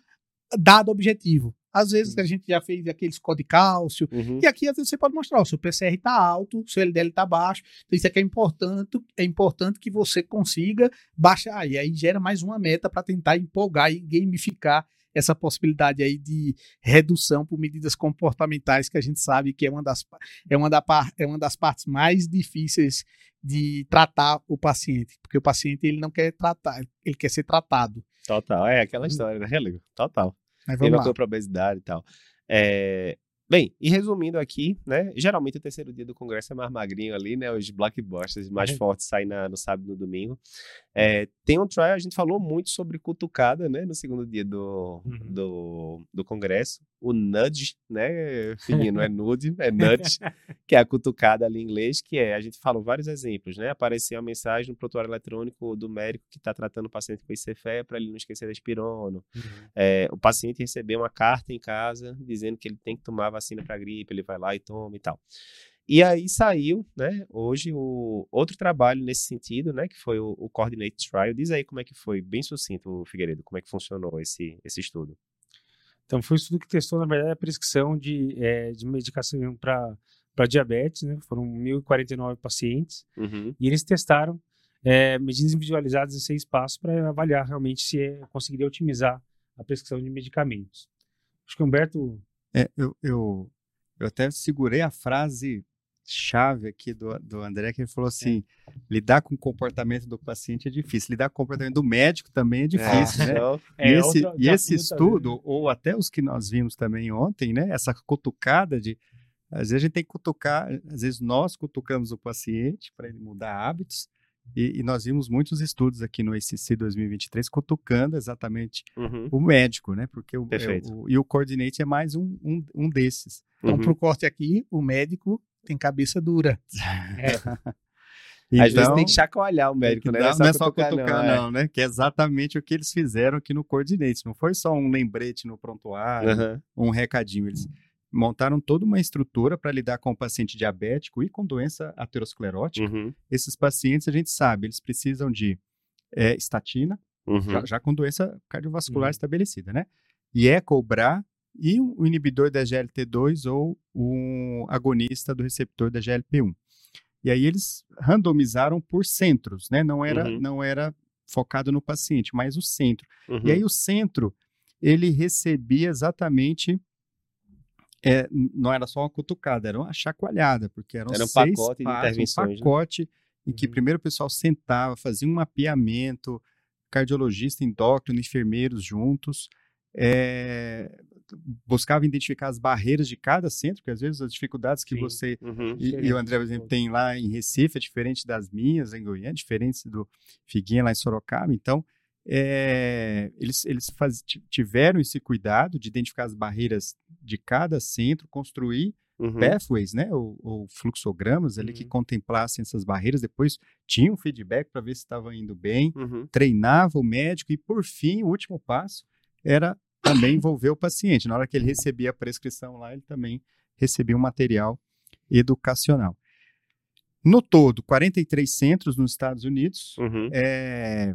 D: dado objetivo. Às vezes uhum. a gente já fez aquele score de cálcio, uhum. e aqui às vezes você pode mostrar, o seu PCR está alto, o seu LDL está baixo, então isso aqui é importante, é importante que você consiga baixar, e aí gera mais uma meta para tentar empolgar e gamificar essa possibilidade aí de redução por medidas comportamentais, que a gente sabe que é uma das, é uma da, é uma das partes mais difíceis de tratar o paciente, porque o paciente ele não quer tratar, ele quer ser tratado.
A: Total, é aquela história, né? Total. Mas vamos Tem para obesidade e tal. É, Bem, e resumindo aqui, né? Geralmente o terceiro dia do congresso é mais magrinho ali, né? Os blockbusters mais uhum. fortes saem na, no sábado e no domingo. É, tem um trial, a gente falou muito sobre cutucada, né? No segundo dia do, uhum. do, do congresso. O nudge, né? Fininho, não é nude, é nudge, (laughs) que é a cutucada ali em inglês, que é, a gente falou vários exemplos, né? Apareceu a mensagem no prontuário eletrônico do médico que está tratando o paciente com ICFE para ele não esquecer da espirono. Uhum. É, o paciente recebeu uma carta em casa dizendo que ele tem que tomar vacina para gripe, ele vai lá e toma e tal. E aí saiu, né, hoje o outro trabalho nesse sentido, né, que foi o, o Coordinate Trial. Diz aí como é que foi, bem sucinto, Figueiredo, como é que funcionou esse, esse estudo.
C: Então, foi um estudo que testou, na verdade, a prescrição de, é, de medicação para diabetes, né, foram 1.049 pacientes, uhum. e eles testaram é, medidas individualizadas em seis passos para avaliar realmente se é, conseguiria otimizar a prescrição de medicamentos. Acho que o Humberto
B: é, eu, eu, eu até segurei a frase chave aqui do, do André, que ele falou assim: é. lidar com o comportamento do paciente é difícil, lidar com o comportamento do médico também é difícil, é, né? É, e esse, e esse estudo, também. ou até os que nós vimos também ontem, né? Essa cutucada de. Às vezes a gente tem que cutucar, às vezes nós cutucamos o paciente para ele mudar hábitos, e, e, nós vimos muitos estudos aqui no ACC 2023 cutucando exatamente uhum. o médico, né? Porque o, é, o, e o coordinate é mais um, um, um desses.
D: Então, uhum. para o corte aqui, o médico tem cabeça dura. (laughs)
A: É. Então, Às vezes tem que chacoalhar o médico, né?
B: Não, não é só cutucar, não, é. não, né? Que é exatamente o que eles fizeram aqui no Coordinate. Não foi só um lembrete no prontuário, uhum. um recadinho. Eles montaram toda uma estrutura para lidar com o paciente diabético e com doença aterosclerótica. Uhum. Esses pacientes, a gente sabe, eles precisam de é, estatina, uhum. já, já, com doença cardiovascular uhum. estabelecida, né? E é cobrar e um inibidor da GLT2 ou um agonista do receptor da GLP1. E aí eles randomizaram por centros, né? Não era, uhum. não era focado no paciente, mas o centro. E aí uhum. o centro, ele recebia exatamente é, não era só uma cutucada, era uma chacoalhada, porque eram era um seis pacote passos, de intervenções. Um né? pacote né? em que uhum. primeiro o pessoal sentava, fazia um mapeamento, cardiologista, endócrino, enfermeiros juntos, é, buscava identificar as barreiras de cada centro, porque às vezes as dificuldades que Sim. você uhum. e, e, o André, por exemplo, tem lá em Recife é diferente das minhas em Goiânia, é diferente do Figuinha lá em Sorocaba, então é, eles, eles faz, tiveram esse cuidado de identificar as barreiras de cada centro, construir uhum. pathways, né, ou, ou fluxogramas ali uhum. que contemplassem essas barreiras, depois tinha um feedback para ver se estava indo bem, uhum. treinava o médico e, por fim, o último passo era também envolver o paciente. Na hora que ele recebia a prescrição lá, ele também recebia um material educacional. No todo, 43 centros nos Estados Unidos, uhum. é,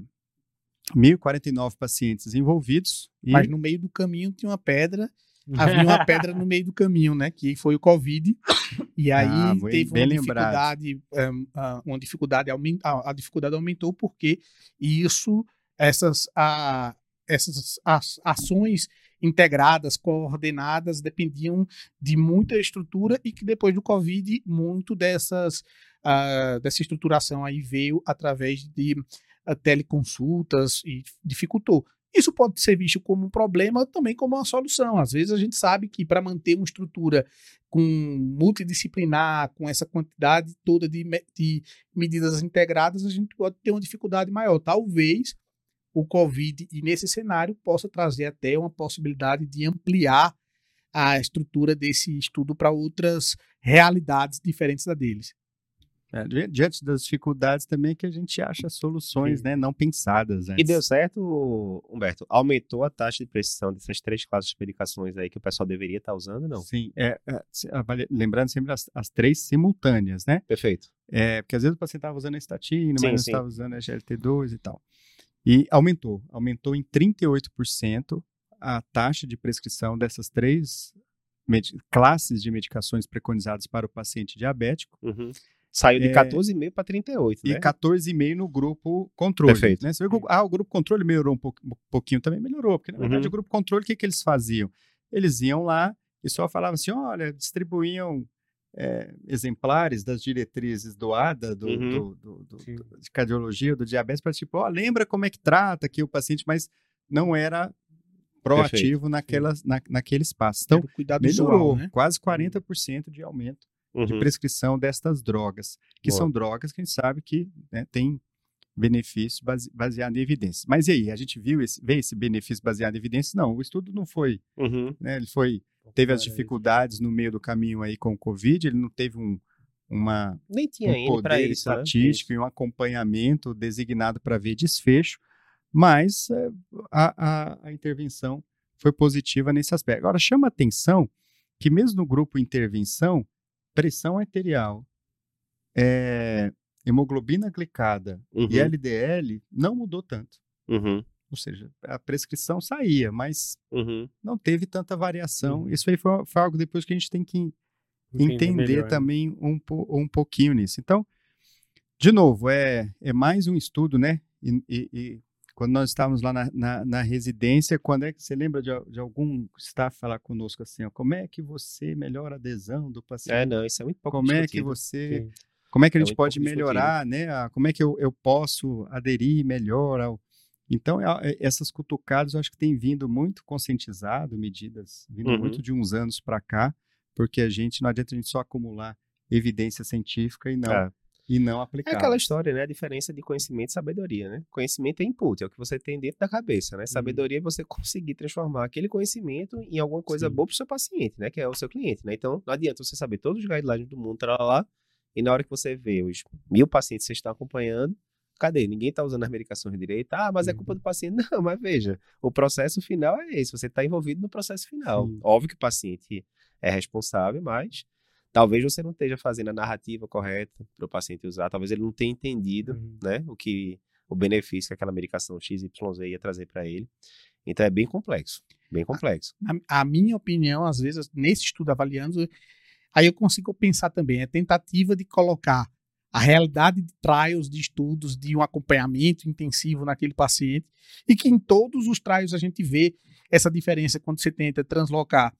B: 1.049 pacientes envolvidos.
D: E... Mas no meio do caminho tinha uma pedra, havia uma pedra no meio do caminho, né? Que foi o Covid. E (laughs) aí ah, teve uma dificuldade, um, uma dificuldade, a, a dificuldade aumentou porque isso, essas, a, essas as, ações integradas, coordenadas, dependiam de muita estrutura e que depois do Covid, muito dessas, uh, dessa estruturação aí veio através de teleconsultas e dificultou. Isso pode ser visto como um problema, também como uma solução. Às vezes a gente sabe que para manter uma estrutura com multidisciplinar, com essa quantidade toda de, de, medidas integradas, a gente pode ter uma dificuldade maior. Talvez o Covid, e nesse cenário, possa trazer até uma possibilidade de ampliar a estrutura desse estudo para outras realidades diferentes da deles.
B: É, diante das dificuldades também que a gente acha soluções né, não pensadas. Antes.
A: E deu certo, Humberto? Aumentou a taxa de precisão dessas três classes de medicações aí que o pessoal deveria estar usando, não?
B: Sim, é, é, lembrando sempre as, as, três simultâneas, né?
A: Perfeito.
B: É, porque às vezes o paciente estava usando a estatina, sim, mas não estava usando a GLT2 e tal. E aumentou, aumentou em 38% a taxa de prescrição dessas três classes de medicações preconizadas para o paciente diabético.
A: Uhum. Saiu de é, 14,5 para 38,
B: né?
A: E
B: 14,5 no grupo controle.
A: Perfeito.
B: Né? Você vê que, ah, o grupo controle melhorou um, um pouquinho, também melhorou, porque na verdade uhum. o grupo controle, o que, que eles faziam? Eles iam lá e só falavam assim, olha, distribuíam é, exemplares das diretrizes do ADA, do, uhum. do, do, de cardiologia, do diabetes, para tipo, ó, lembra como é que trata aqui o paciente, mas não era proativo naquela, na, naquele espaço. Então, melhorou, visual, né? quase 40% de aumento uhum. de prescrição destas drogas, que Boa. são drogas que a gente sabe que né, tem benefício base, baseado em evidências. Mas e aí, a gente viu esse, vê esse benefício baseado em evidências? Não, o estudo não foi,
A: uhum.
B: né, ele foi, teve as dificuldades no meio do caminho aí com o Covid, ele não teve um, uma,
A: Nem tinha
B: um poder isso, né? estatístico né? e um acompanhamento designado para ver desfecho, mas é, a, a, a intervenção foi positiva nesse aspecto. Agora, chama atenção que mesmo no grupo intervenção, pressão arterial, é, hemoglobina glicada uhum. e LDL não mudou tanto.
A: Uhum.
B: Ou seja, a prescrição saía, mas
A: uhum.
B: não teve tanta variação. Uhum. Isso aí foi, foi, algo depois que a gente tem que entender melhor, né? também né? um, um pouquinho nisso. Então, de novo, é, é mais um estudo, né? E, e, e quando nós estávamos lá na, na, na, residência, quando é que você lembra de, de, algum staff falar conosco assim, ó, como é que você melhora a adesão do paciente?
A: É, não, isso é muito pouco
B: Como discutido. é que você, Sim. Como é que a é gente pode melhorar, discutido. né? Como é que eu, eu posso aderir melhor ao... Então, é, é, essas cutucadas eu acho que tem vindo muito conscientizado, medidas vindo uhum. muito de uns anos para cá, porque a gente, não adianta a gente só acumular evidência científica e não é e não aplicar.
A: É aquela história, né? A diferença de conhecimento e sabedoria, né? Conhecimento é input, é o que você tem dentro da cabeça, né? Uhum. Sabedoria é você (laughs) conseguir transformar aquele conhecimento em alguma coisa Sim. boa para o seu paciente, né? Que é o seu cliente, né? Então, não adianta você saber todos os guidelines do mundo, tá lá, e na hora que você vê os mil pacientes que você está acompanhando, cadê? Ninguém está usando as medicações direito. Ah, mas é culpa do uhum. paciente. (laughs) Não, mas veja, o processo final é esse. Você está envolvido no processo final. Sim. Óbvio que o paciente é responsável, mas Talvez você não esteja fazendo a narrativa correta para o paciente usar, talvez ele não tenha entendido, uhum. né, o que o benefício que aquela medicação XYZ ia trazer para ele. Então é bem complexo, bem complexo.
D: A, a, minha opinião, às vezes, nesse estudo avaliando, aí eu consigo pensar também, é tentativa de colocar a realidade de trials, de estudos, de um acompanhamento intensivo naquele paciente, e que em todos os trials a gente vê essa diferença quando você tenta translocar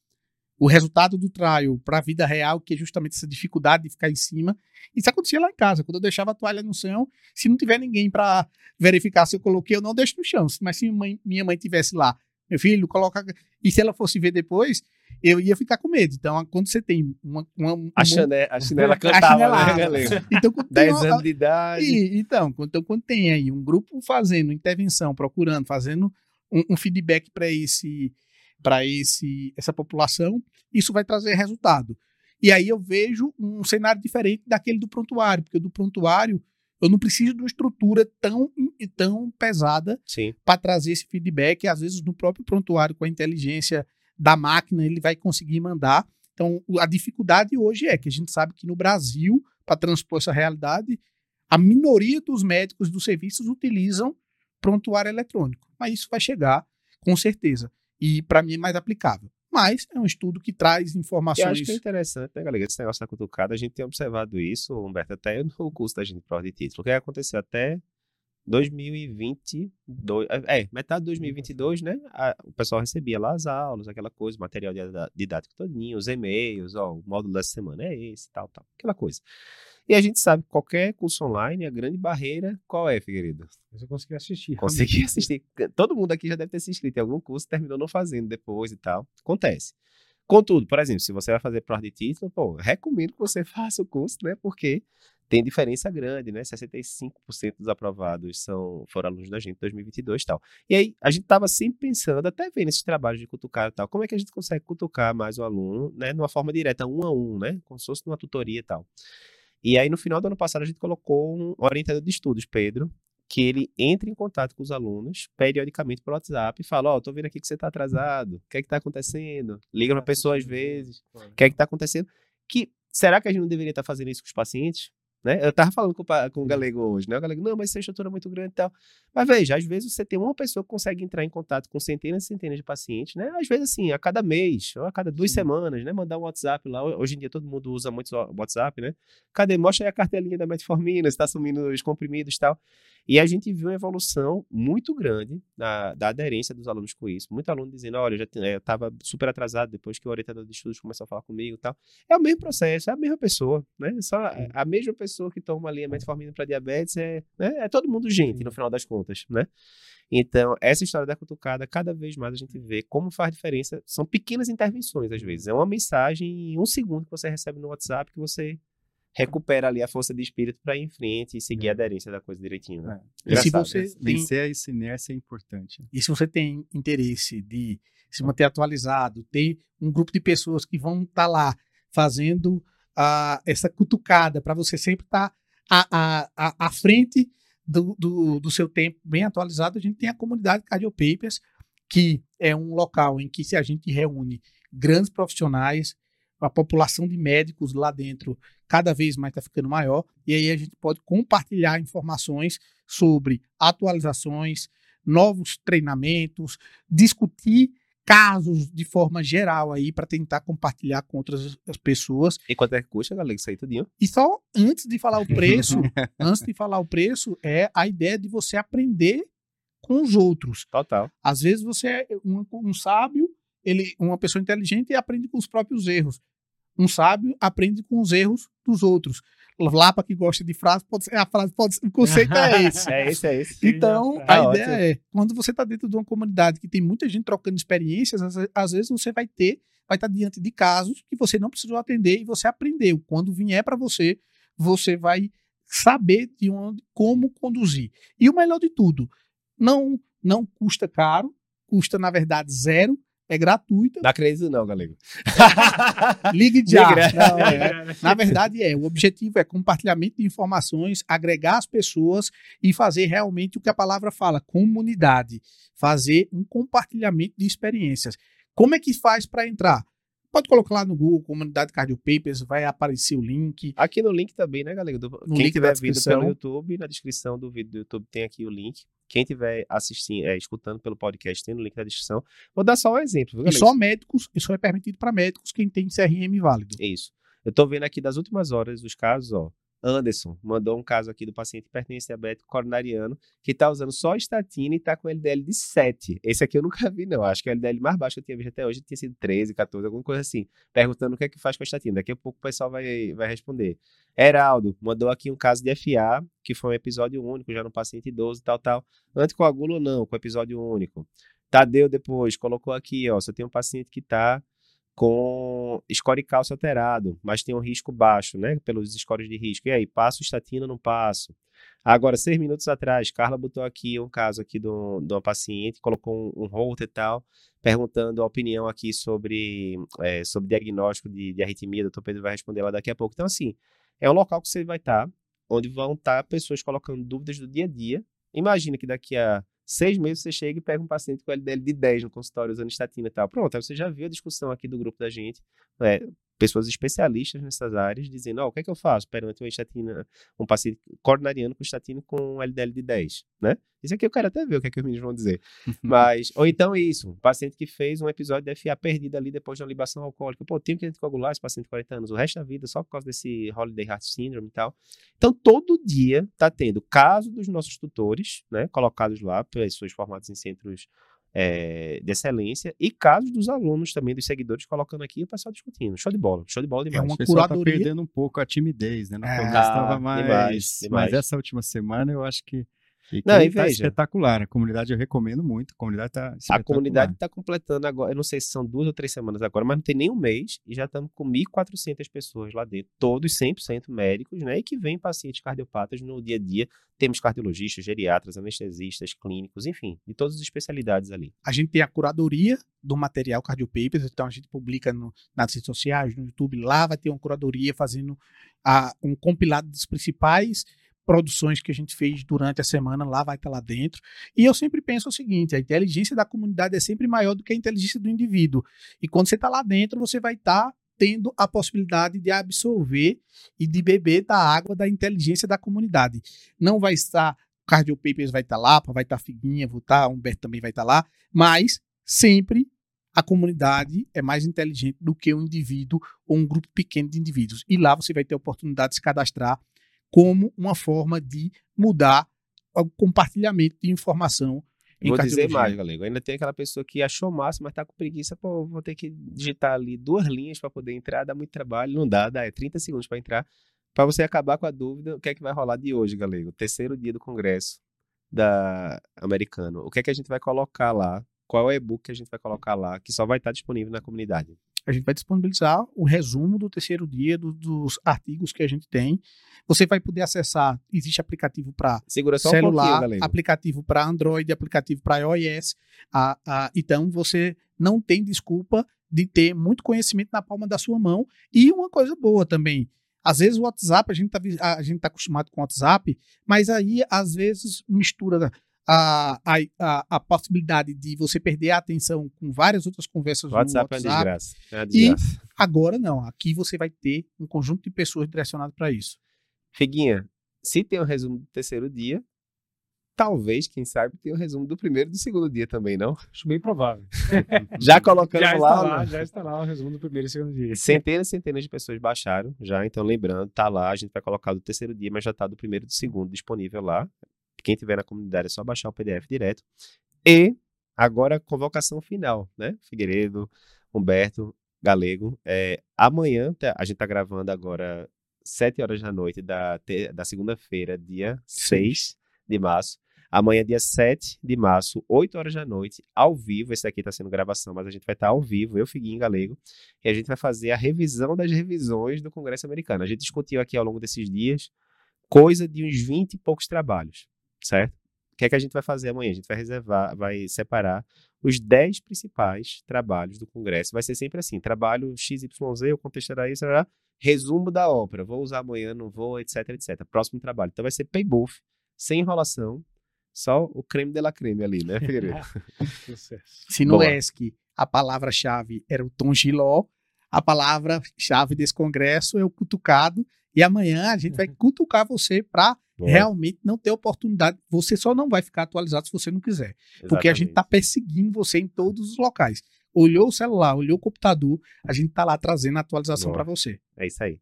D: o resultado do trial para a vida real, que é justamente essa dificuldade de ficar em cima. Isso acontecia lá em casa, quando eu deixava a toalha no chão, se não tiver ninguém para verificar se eu coloquei, eu não deixo no chão. Mas se mãe, minha mãe tivesse lá, meu filho, coloca. E se ela fosse ver depois, eu ia ficar com medo. Então, quando você tem uma. uma, uma
A: a, chanela, a chinela cantava, a né, galera?
D: Então, 10
A: anos de idade.
D: E, então, então, quando tem aí um grupo fazendo intervenção, procurando, fazendo um, um feedback para esse para esse essa população, isso vai trazer resultado. E aí eu vejo um cenário diferente daquele do prontuário, porque do prontuário eu não preciso de uma estrutura tão, tão pesada para trazer esse feedback. Às vezes, no próprio prontuário, com a inteligência da máquina, ele vai conseguir mandar. Então, a dificuldade hoje é que a gente sabe que no Brasil, para transpor essa realidade, a minoria dos médicos dos serviços utilizam prontuário eletrônico. Mas isso vai chegar, com certeza e para mim é mais aplicável. Mas é um estudo que traz informações. Eu
A: acho que é interessante, né, galera? Esse negócio da cutucada, a gente tem observado isso, Humberto, até no curso da gente prova de título, que aconteceu até 2022, é, metade de 2022, né? A, o pessoal recebia lá as aulas, aquela coisa, material didático todinho, os e-mails, ó, o módulo dessa semana é esse, tal, tal, aquela coisa. E a gente sabe que qualquer curso online, a grande barreira, qual é, Figueiredo?
C: Você conseguir assistir.
A: Conseguir (laughs) assistir. Todo mundo aqui já deve ter se inscrito em algum curso, terminou não fazendo depois e tal. Acontece. Contudo, por exemplo, se você vai fazer prova de título, pô, recomendo que você (laughs) faça o curso, né? Porque tem diferença grande, né? 65% dos aprovados são, foram alunos da gente em 2022 e tal. E aí, a gente estava sempre pensando, até vendo esses trabalhos de cutucar e tal, como é que a gente consegue cutucar mais o aluno, né? De uma forma direta, um a um, né? Como se fosse numa tutoria e tal. E aí, no final do ano passado, a gente colocou um orientador de estudos, Pedro, que ele entre em contato com os alunos periodicamente pelo WhatsApp e fala, ó, oh, tô vendo aqui que você tá atrasado, o que é que tá acontecendo? Liga pra pessoa às vezes, o que é que tá acontecendo? Que, será que a gente não deveria estar tá fazendo isso com os pacientes? Né? Eu tava falando com, com o galego hoje, né? O galego, não, mas essa estrutura é muito grande e tal. Mas veja, às vezes você tem uma pessoa que consegue entrar em contato com centenas e centenas de pacientes, né? Às vezes, assim, a cada mês, ou a cada duas Sim. semanas, né? Mandar um WhatsApp lá. Hoje em dia todo mundo usa muito WhatsApp, né? Cadê? Mostra aí a cartelinha da metformina, se tá sumindo os comprimidos e tal. E a gente viu uma evolução muito grande da, da aderência dos alunos com isso. Muito aluno dizendo, olha, eu já é, estava super atrasado depois que o orientador de estudos começou a falar comigo e tal. É o mesmo processo, é a mesma pessoa, né? Só a mesma pessoa que toma ali a metformina para diabetes é, né? é todo mundo gente, no final das contas, né? Então, essa história da cutucada, cada vez mais a gente vê como faz diferença. São pequenas intervenções, às vezes. É uma mensagem em um segundo que você recebe no WhatsApp que você recupera ali a força de espírito para ir em frente e seguir a aderência da coisa direitinho. Né?
B: É. E se você tem... vencer essa inércia é importante.
D: E se você tem interesse de se manter atualizado, ter um grupo de pessoas que vão estar tá lá fazendo uh, essa cutucada para você sempre estar tá à, frente do, do, do, seu tempo bem atualizado, a gente tem a comunidade Cardio Papers, que é um local em que se a gente reúne grandes profissionais, a população de médicos lá dentro cada vez mais está ficando maior, e aí a gente pode compartilhar informações sobre atualizações, novos treinamentos, discutir casos de forma geral aí para tentar compartilhar com outras pessoas.
A: E quanto é que custa, galera, isso aí tudinho?
D: E só antes de falar o (laughs) preço, antes de falar o preço, é a ideia de você aprender com os outros.
A: Total.
D: Às vezes você é um, um sábio, ele, uma pessoa inteligente e aprende com os próprios erros. Um sábio aprende com os erros dos outros. Lapa que gosta de frase, pode ser, a frase pode ser, o conceito é (laughs) esse.
A: é esse, é esse.
D: Então, a é ideia ótimo. é, quando você está dentro de uma comunidade que tem muita gente trocando experiências, às, às vezes você vai ter, vai estar tá diante de casos que você não precisou atender e você aprendeu. Quando vier para você, você vai saber de onde, como conduzir. E o melhor de tudo, não não custa caro, custa na verdade zero é gratuita.
A: Dá crédito não, galego. (laughs)
D: Ligue já. Não, é. Na verdade é, o objetivo é compartilhamento de informações, agregar as pessoas e fazer realmente o que a palavra fala, comunidade, fazer um compartilhamento de experiências. Como é que faz para entrar? Pode colocar lá no Google, Comunidade Cardio Papers, vai aparecer o link.
A: Aqui no link também, né, galera? Do, quem link tiver vindo pelo YouTube, na descrição do vídeo do YouTube tem aqui o link. Quem estiver assistindo, é, escutando pelo podcast, tem no link na descrição. Vou dar só um exemplo. Viu,
D: e só médicos, isso é permitido para médicos quem tem CRM válido.
A: Isso. Eu estou vendo aqui das últimas horas os casos, ó. Anderson mandou um caso aqui do paciente hipertenso diabético coronariano que está usando só estatina e está com LDL de 7. Esse aqui eu nunca vi, não. Acho que o LDL mais baixo que eu tinha visto até hoje tinha sido 13, 14, alguma coisa assim. Perguntando o que é que faz com a estatina. Daqui a pouco o pessoal vai, vai responder. Heraldo mandou aqui um caso de FA, que foi um episódio único, já no paciente idoso e tal, tal. Anticoagulo não, com episódio único. Tadeu depois colocou aqui, ó, você tem um paciente que está com score cálcio alterado, mas tem um risco baixo, né, pelos scores de risco. E aí, passo estatina, não passo? Agora, seis minutos atrás, Carla botou aqui um caso aqui de uma paciente, colocou um, um holter e tal, perguntando a opinião aqui sobre, é, sobre diagnóstico de, de arritmia, o doutor Pedro vai responder lá daqui a pouco. Então, assim, é um local que você vai estar, tá, onde vão estar tá pessoas colocando dúvidas do dia a dia. Imagina que daqui a Seis meses você chega e pega um paciente com LDL de 10 no consultório usando estatina e tal. Pronto, aí você já viu a discussão aqui do grupo da gente. É, pessoas especialistas nessas áreas dizendo, ó, oh, o que é que eu faço perante uma estatina, um paciente coronariano com estatina com LDL de 10, né? Isso aqui eu quero até ver o que é que os meninos vão dizer. (laughs) Mas, ou então isso, um paciente que fez um episódio de FA perdido ali depois de uma libação alcoólica. Pô, tenho que anticoagular esse paciente de 40 anos o resto da vida só por causa desse Holiday Heart Syndrome e tal. Então, todo dia tá tendo caso dos nossos tutores, né, colocados lá, pessoas formadas em centros é, de excelência e casos dos alunos também, dos seguidores, colocando aqui o pessoal discutindo. Show de bola, show de bola demais.
B: É uma curadoria. Tá perdendo um pouco a timidez, né? No é, estava mais, demais, demais. Mas essa última semana eu acho que E não, e tá veja, espetacular. A comunidade eu recomendo muito. A comunidade está
A: A comunidade está completando agora, eu não sei se são duas ou três semanas agora, mas não tem nem um mês e já estamos com 1.400 pessoas lá dentro, todos 100% médicos, né? E que vêm pacientes cardiopatas no dia a dia. Temos cardiologistas, geriatras, anestesistas, clínicos, enfim, de todas as especialidades ali.
D: A gente tem a curadoria do material Cardiopapers, então a gente publica no, nas redes sociais, no YouTube, lá vai ter uma curadoria fazendo a, um compilado dos principais produções que a gente fez durante a semana, lá vai estar lá dentro. E eu sempre penso o seguinte: a inteligência da comunidade é sempre maior do que a inteligência do indivíduo. E quando você está lá dentro, você vai estar tendo a possibilidade de absorver e de beber da água da inteligência da comunidade. Não vai estar Cardio Papers vai estar lá, vai estar Figuinha, vou estar, Humberto também vai estar lá, mas sempre a comunidade é mais inteligente do que um indivíduo ou um grupo pequeno de indivíduos. E lá você vai ter a oportunidade de se cadastrar como uma forma de mudar o compartilhamento de informação.
A: Vou dizer mais, galera. Ainda tem aquela pessoa que achou massa, mas tá com preguiça. Pô, vou ter que digitar ali duas linhas para poder entrar, dá muito trabalho. Não dá, dá é 30 segundos para entrar. Para você acabar com a dúvida, o que é que vai rolar de hoje, galera? O terceiro dia do congresso da americano. O que é que a gente vai colocar lá? Qual é o e-book que a gente vai colocar lá, que só vai estar disponível na comunidade?
D: A gente vai disponibilizar o resumo do terceiro dia do, dos artigos que a gente tem. Você vai poder acessar. Existe aplicativo para celular, um aplicativo para Android, aplicativo para iOS. A, a, então você não tem desculpa de ter muito conhecimento na palma da sua mão. E uma coisa boa também. Às vezes o WhatsApp, a gente está tá acostumado com o WhatsApp, mas aí às vezes mistura a, a, a, possibilidade de você perder a atenção com várias outras conversas
A: WhatsApp no WhatsApp. É uma desgraça. É uma
D: desgraça. E agora não, aqui você vai ter um conjunto de pessoas direcionadas para isso.
A: Figuinha, se tem o um resumo do terceiro dia, talvez, quem sabe, tenha o um resumo do primeiro e do segundo dia também, não?
C: Acho bem provável. (laughs)
A: já colocando já
C: lá, lá Já está lá o resumo do primeiro e segundo dia.
A: Centenas e centenas de pessoas baixaram já, então lembrando, tá lá, a gente vai colocar do terceiro dia, mas já tá do primeiro e do segundo disponível lá. Quem tiver na comunidade é só baixar o PDF direto. E agora convocação final, né? Figueiredo, Humberto, Galego. É, amanhã, tá, a gente tá gravando agora 7 horas da noite da, da segunda-feira, dia 6 de março. Amanhã, dia 7 de março, 8 horas da noite, ao vivo. Esse aqui está sendo gravação, mas a gente vai estar tá ao vivo, eu, Figuinho Galego, e a gente vai fazer a revisão das revisões do Congresso Americano. A gente discutiu aqui ao longo desses dias coisa de uns 20 e poucos trabalhos certo? O que é que a gente vai fazer amanhã? A gente vai reservar, vai separar os 10 principais trabalhos do Congresso. Vai ser sempre assim: trabalho XYZ, eu contestarei isso, resumo da ópera. Vou usar amanhã, não vou, etc, etc. Próximo trabalho. Então vai ser paybuff, sem enrolação, só o creme de la creme ali, né, Figueiredo? (laughs)
D: Se no Boa. ESC a palavra-chave era o Tom Giló, a palavra-chave desse congresso é o cutucado, e amanhã a gente vai (laughs) cutucar você para realmente não ter oportunidade. Você só não vai ficar atualizado se você não quiser. Exatamente. Porque a gente está perseguindo você em todos os locais. Olhou o celular, olhou o computador, a gente está lá trazendo a atualização para você.
A: É isso aí.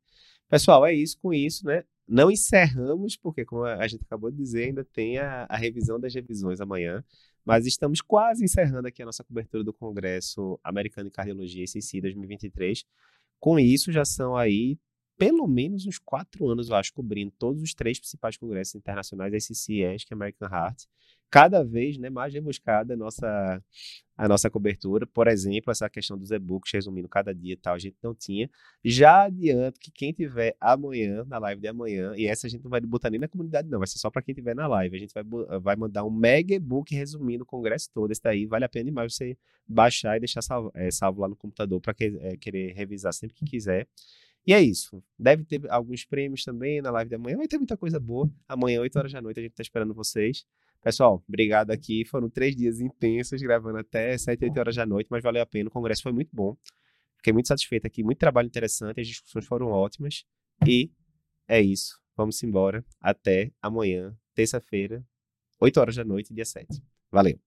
A: Pessoal, é isso com isso, né? Não encerramos, porque, como a gente acabou de dizer, ainda tem a, a revisão das revisões amanhã. Mas estamos quase encerrando aqui a nossa cobertura do Congresso Americano de Cardiologia ICC 2023. Com isso, já são aí pelo menos uns quatro anos, eu acho, cobrindo todos os três principais congressos internacionais, SCC, ESC e American Heart. Cada vez né, mais rebuscada a nossa, a nossa cobertura. Por exemplo, essa questão dos e-books, resumindo cada dia e tal, a gente não tinha. Já adianto que quem tiver amanhã, na live de amanhã, e essa a gente não vai botar nem na comunidade, não, vai ser só para quem tiver na live. A gente vai, vai mandar um mega e-book resumindo o congresso todo. Esse daí vale a pena demais você baixar e deixar salvo, é, salvo lá no computador para que, é, querer revisar sempre que quiser. E é isso. Deve ter alguns prêmios também na live de amanhã. Vai ter muita coisa boa. Amanhã, 8 horas da noite, a gente tá esperando vocês. Pessoal, obrigado aqui. Foram três dias intensos, gravando até 7, 8 horas da noite, mas valeu a pena. O congresso foi muito bom. Fiquei muito satisfeito aqui. Muito trabalho interessante. As discussões foram ótimas. E é isso. Vamos embora. Até amanhã, terça-feira, 8 horas da noite, dia 7. Valeu.